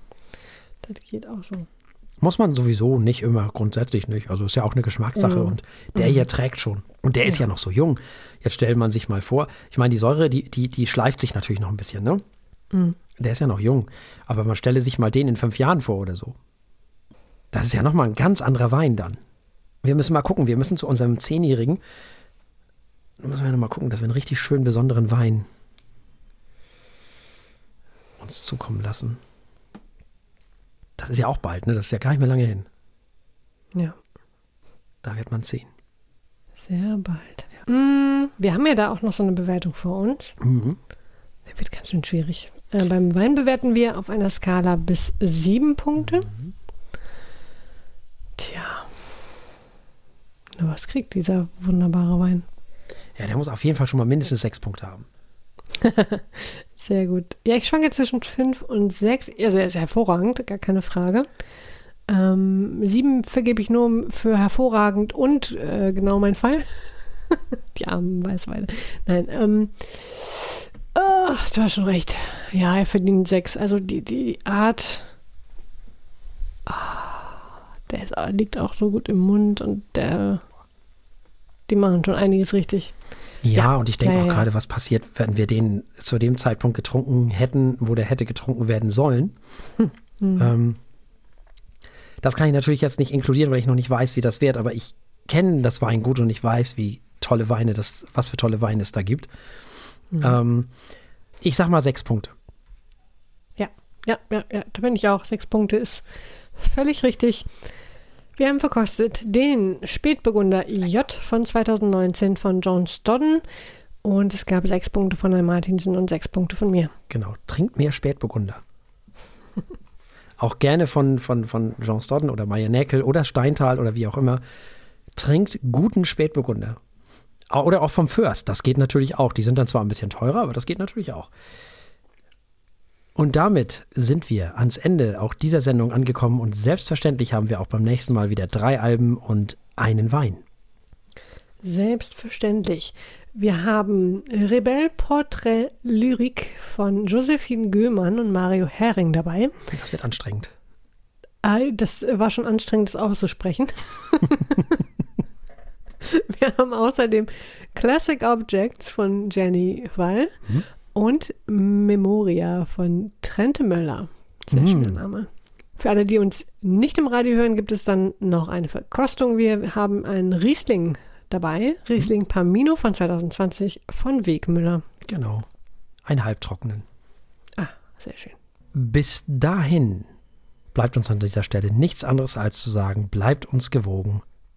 das geht auch so. Muss man sowieso nicht immer, grundsätzlich nicht. Also ist ja auch eine Geschmackssache Mhm. und der hier trägt schon. Und der ist ja. noch so jung. Jetzt stellt man sich mal vor, ich meine, die Säure, die, die, die schleift sich natürlich noch ein bisschen, ne? Mhm. Der ist ja noch jung. Aber man stelle sich mal den in fünf Jahren vor oder so. Das ist ja nochmal ein ganz anderer Wein dann. Wir müssen mal gucken, wir müssen zu unserem Zehnjährigen, da müssen wir nochmal gucken, dass wir einen richtig schönen, besonderen Wein uns zukommen lassen. Das ist ja auch bald, ne? Das ist ja gar nicht mehr lange hin. Ja, Da wird man zehn. sehr bald. Mm, wir haben ja da auch noch so eine Bewertung vor uns. Mhm. Der wird ganz schön schwierig. Äh, beim Wein bewerten wir auf einer Skala bis sieben Punkte. Tja. Na, was kriegt dieser wunderbare Wein? Ja, der muss auf jeden Fall schon mal mindestens sechs Punkte haben. [LAUGHS] Sehr gut. Ja, ich schwanke zwischen fünf und sechs. Also er ist hervorragend, gar keine Frage. Ähm, sieben vergebe ich nur für hervorragend und äh, genau mein Fall. [LAUGHS] Die armen Weißweine. Nein, ähm, ah, du hast schon recht. Ja, er verdient sechs. Also die, die Art, ah, der ist, liegt auch so gut im Mund und der, die machen schon einiges richtig. Ja, Ja. und ich denke Ja, auch gerade, was passiert, wenn wir den zu dem Zeitpunkt getrunken hätten, wo der hätte getrunken werden sollen. Hm. Ähm, das kann ich natürlich jetzt nicht inkludieren, weil ich noch nicht weiß, wie das wird, aber ich kenne das Weingut und ich weiß, wie tolle Weine das, was für tolle Weine es da gibt. Mhm. Ähm, ich sag mal sechs Punkte. Ja, ja, ja, ja, da bin ich auch. Sechs Punkte ist völlig richtig. Wir haben verkostet den Spätburgunder J von 2019 von John Stodden und es gab sechs Punkte von Herrn Martinsen und sechs Punkte von mir. Genau. Trinkt mehr Spätburgunder. [LAUGHS] auch gerne von, von, von Jean Stodden oder Meier Näkel oder Steintal oder wie auch immer. Trinkt guten Spätburgunder. Oder auch vom Fürst. Das geht natürlich auch. Die sind dann zwar ein bisschen teurer, aber das geht natürlich auch. Und damit sind wir ans Ende auch dieser Sendung angekommen und selbstverständlich haben wir auch beim nächsten Mal wieder drei Alben und einen Wein. Selbstverständlich. Wir haben Rebell Portrait Lyrik von Josephine Göhmann und Mario Hering dabei. Das wird anstrengend. Ah, Das war schon anstrengend, das auszusprechen. [LAUGHS] [LAUGHS] Wir haben außerdem Classic Objects von Jenny Wall und Memoria von Trente Möller. Sehr Mhm. schöner Name. Für alle, die uns nicht im Radio hören, gibt es dann noch eine Verkostung. Wir haben einen Riesling dabei. Riesling Pamino von 2020 von Wegmüller. Genau. Ein halbtrockenen. Ah, sehr schön. Bis dahin bleibt uns an dieser Stelle nichts anderes als zu sagen, bleibt uns gewogen.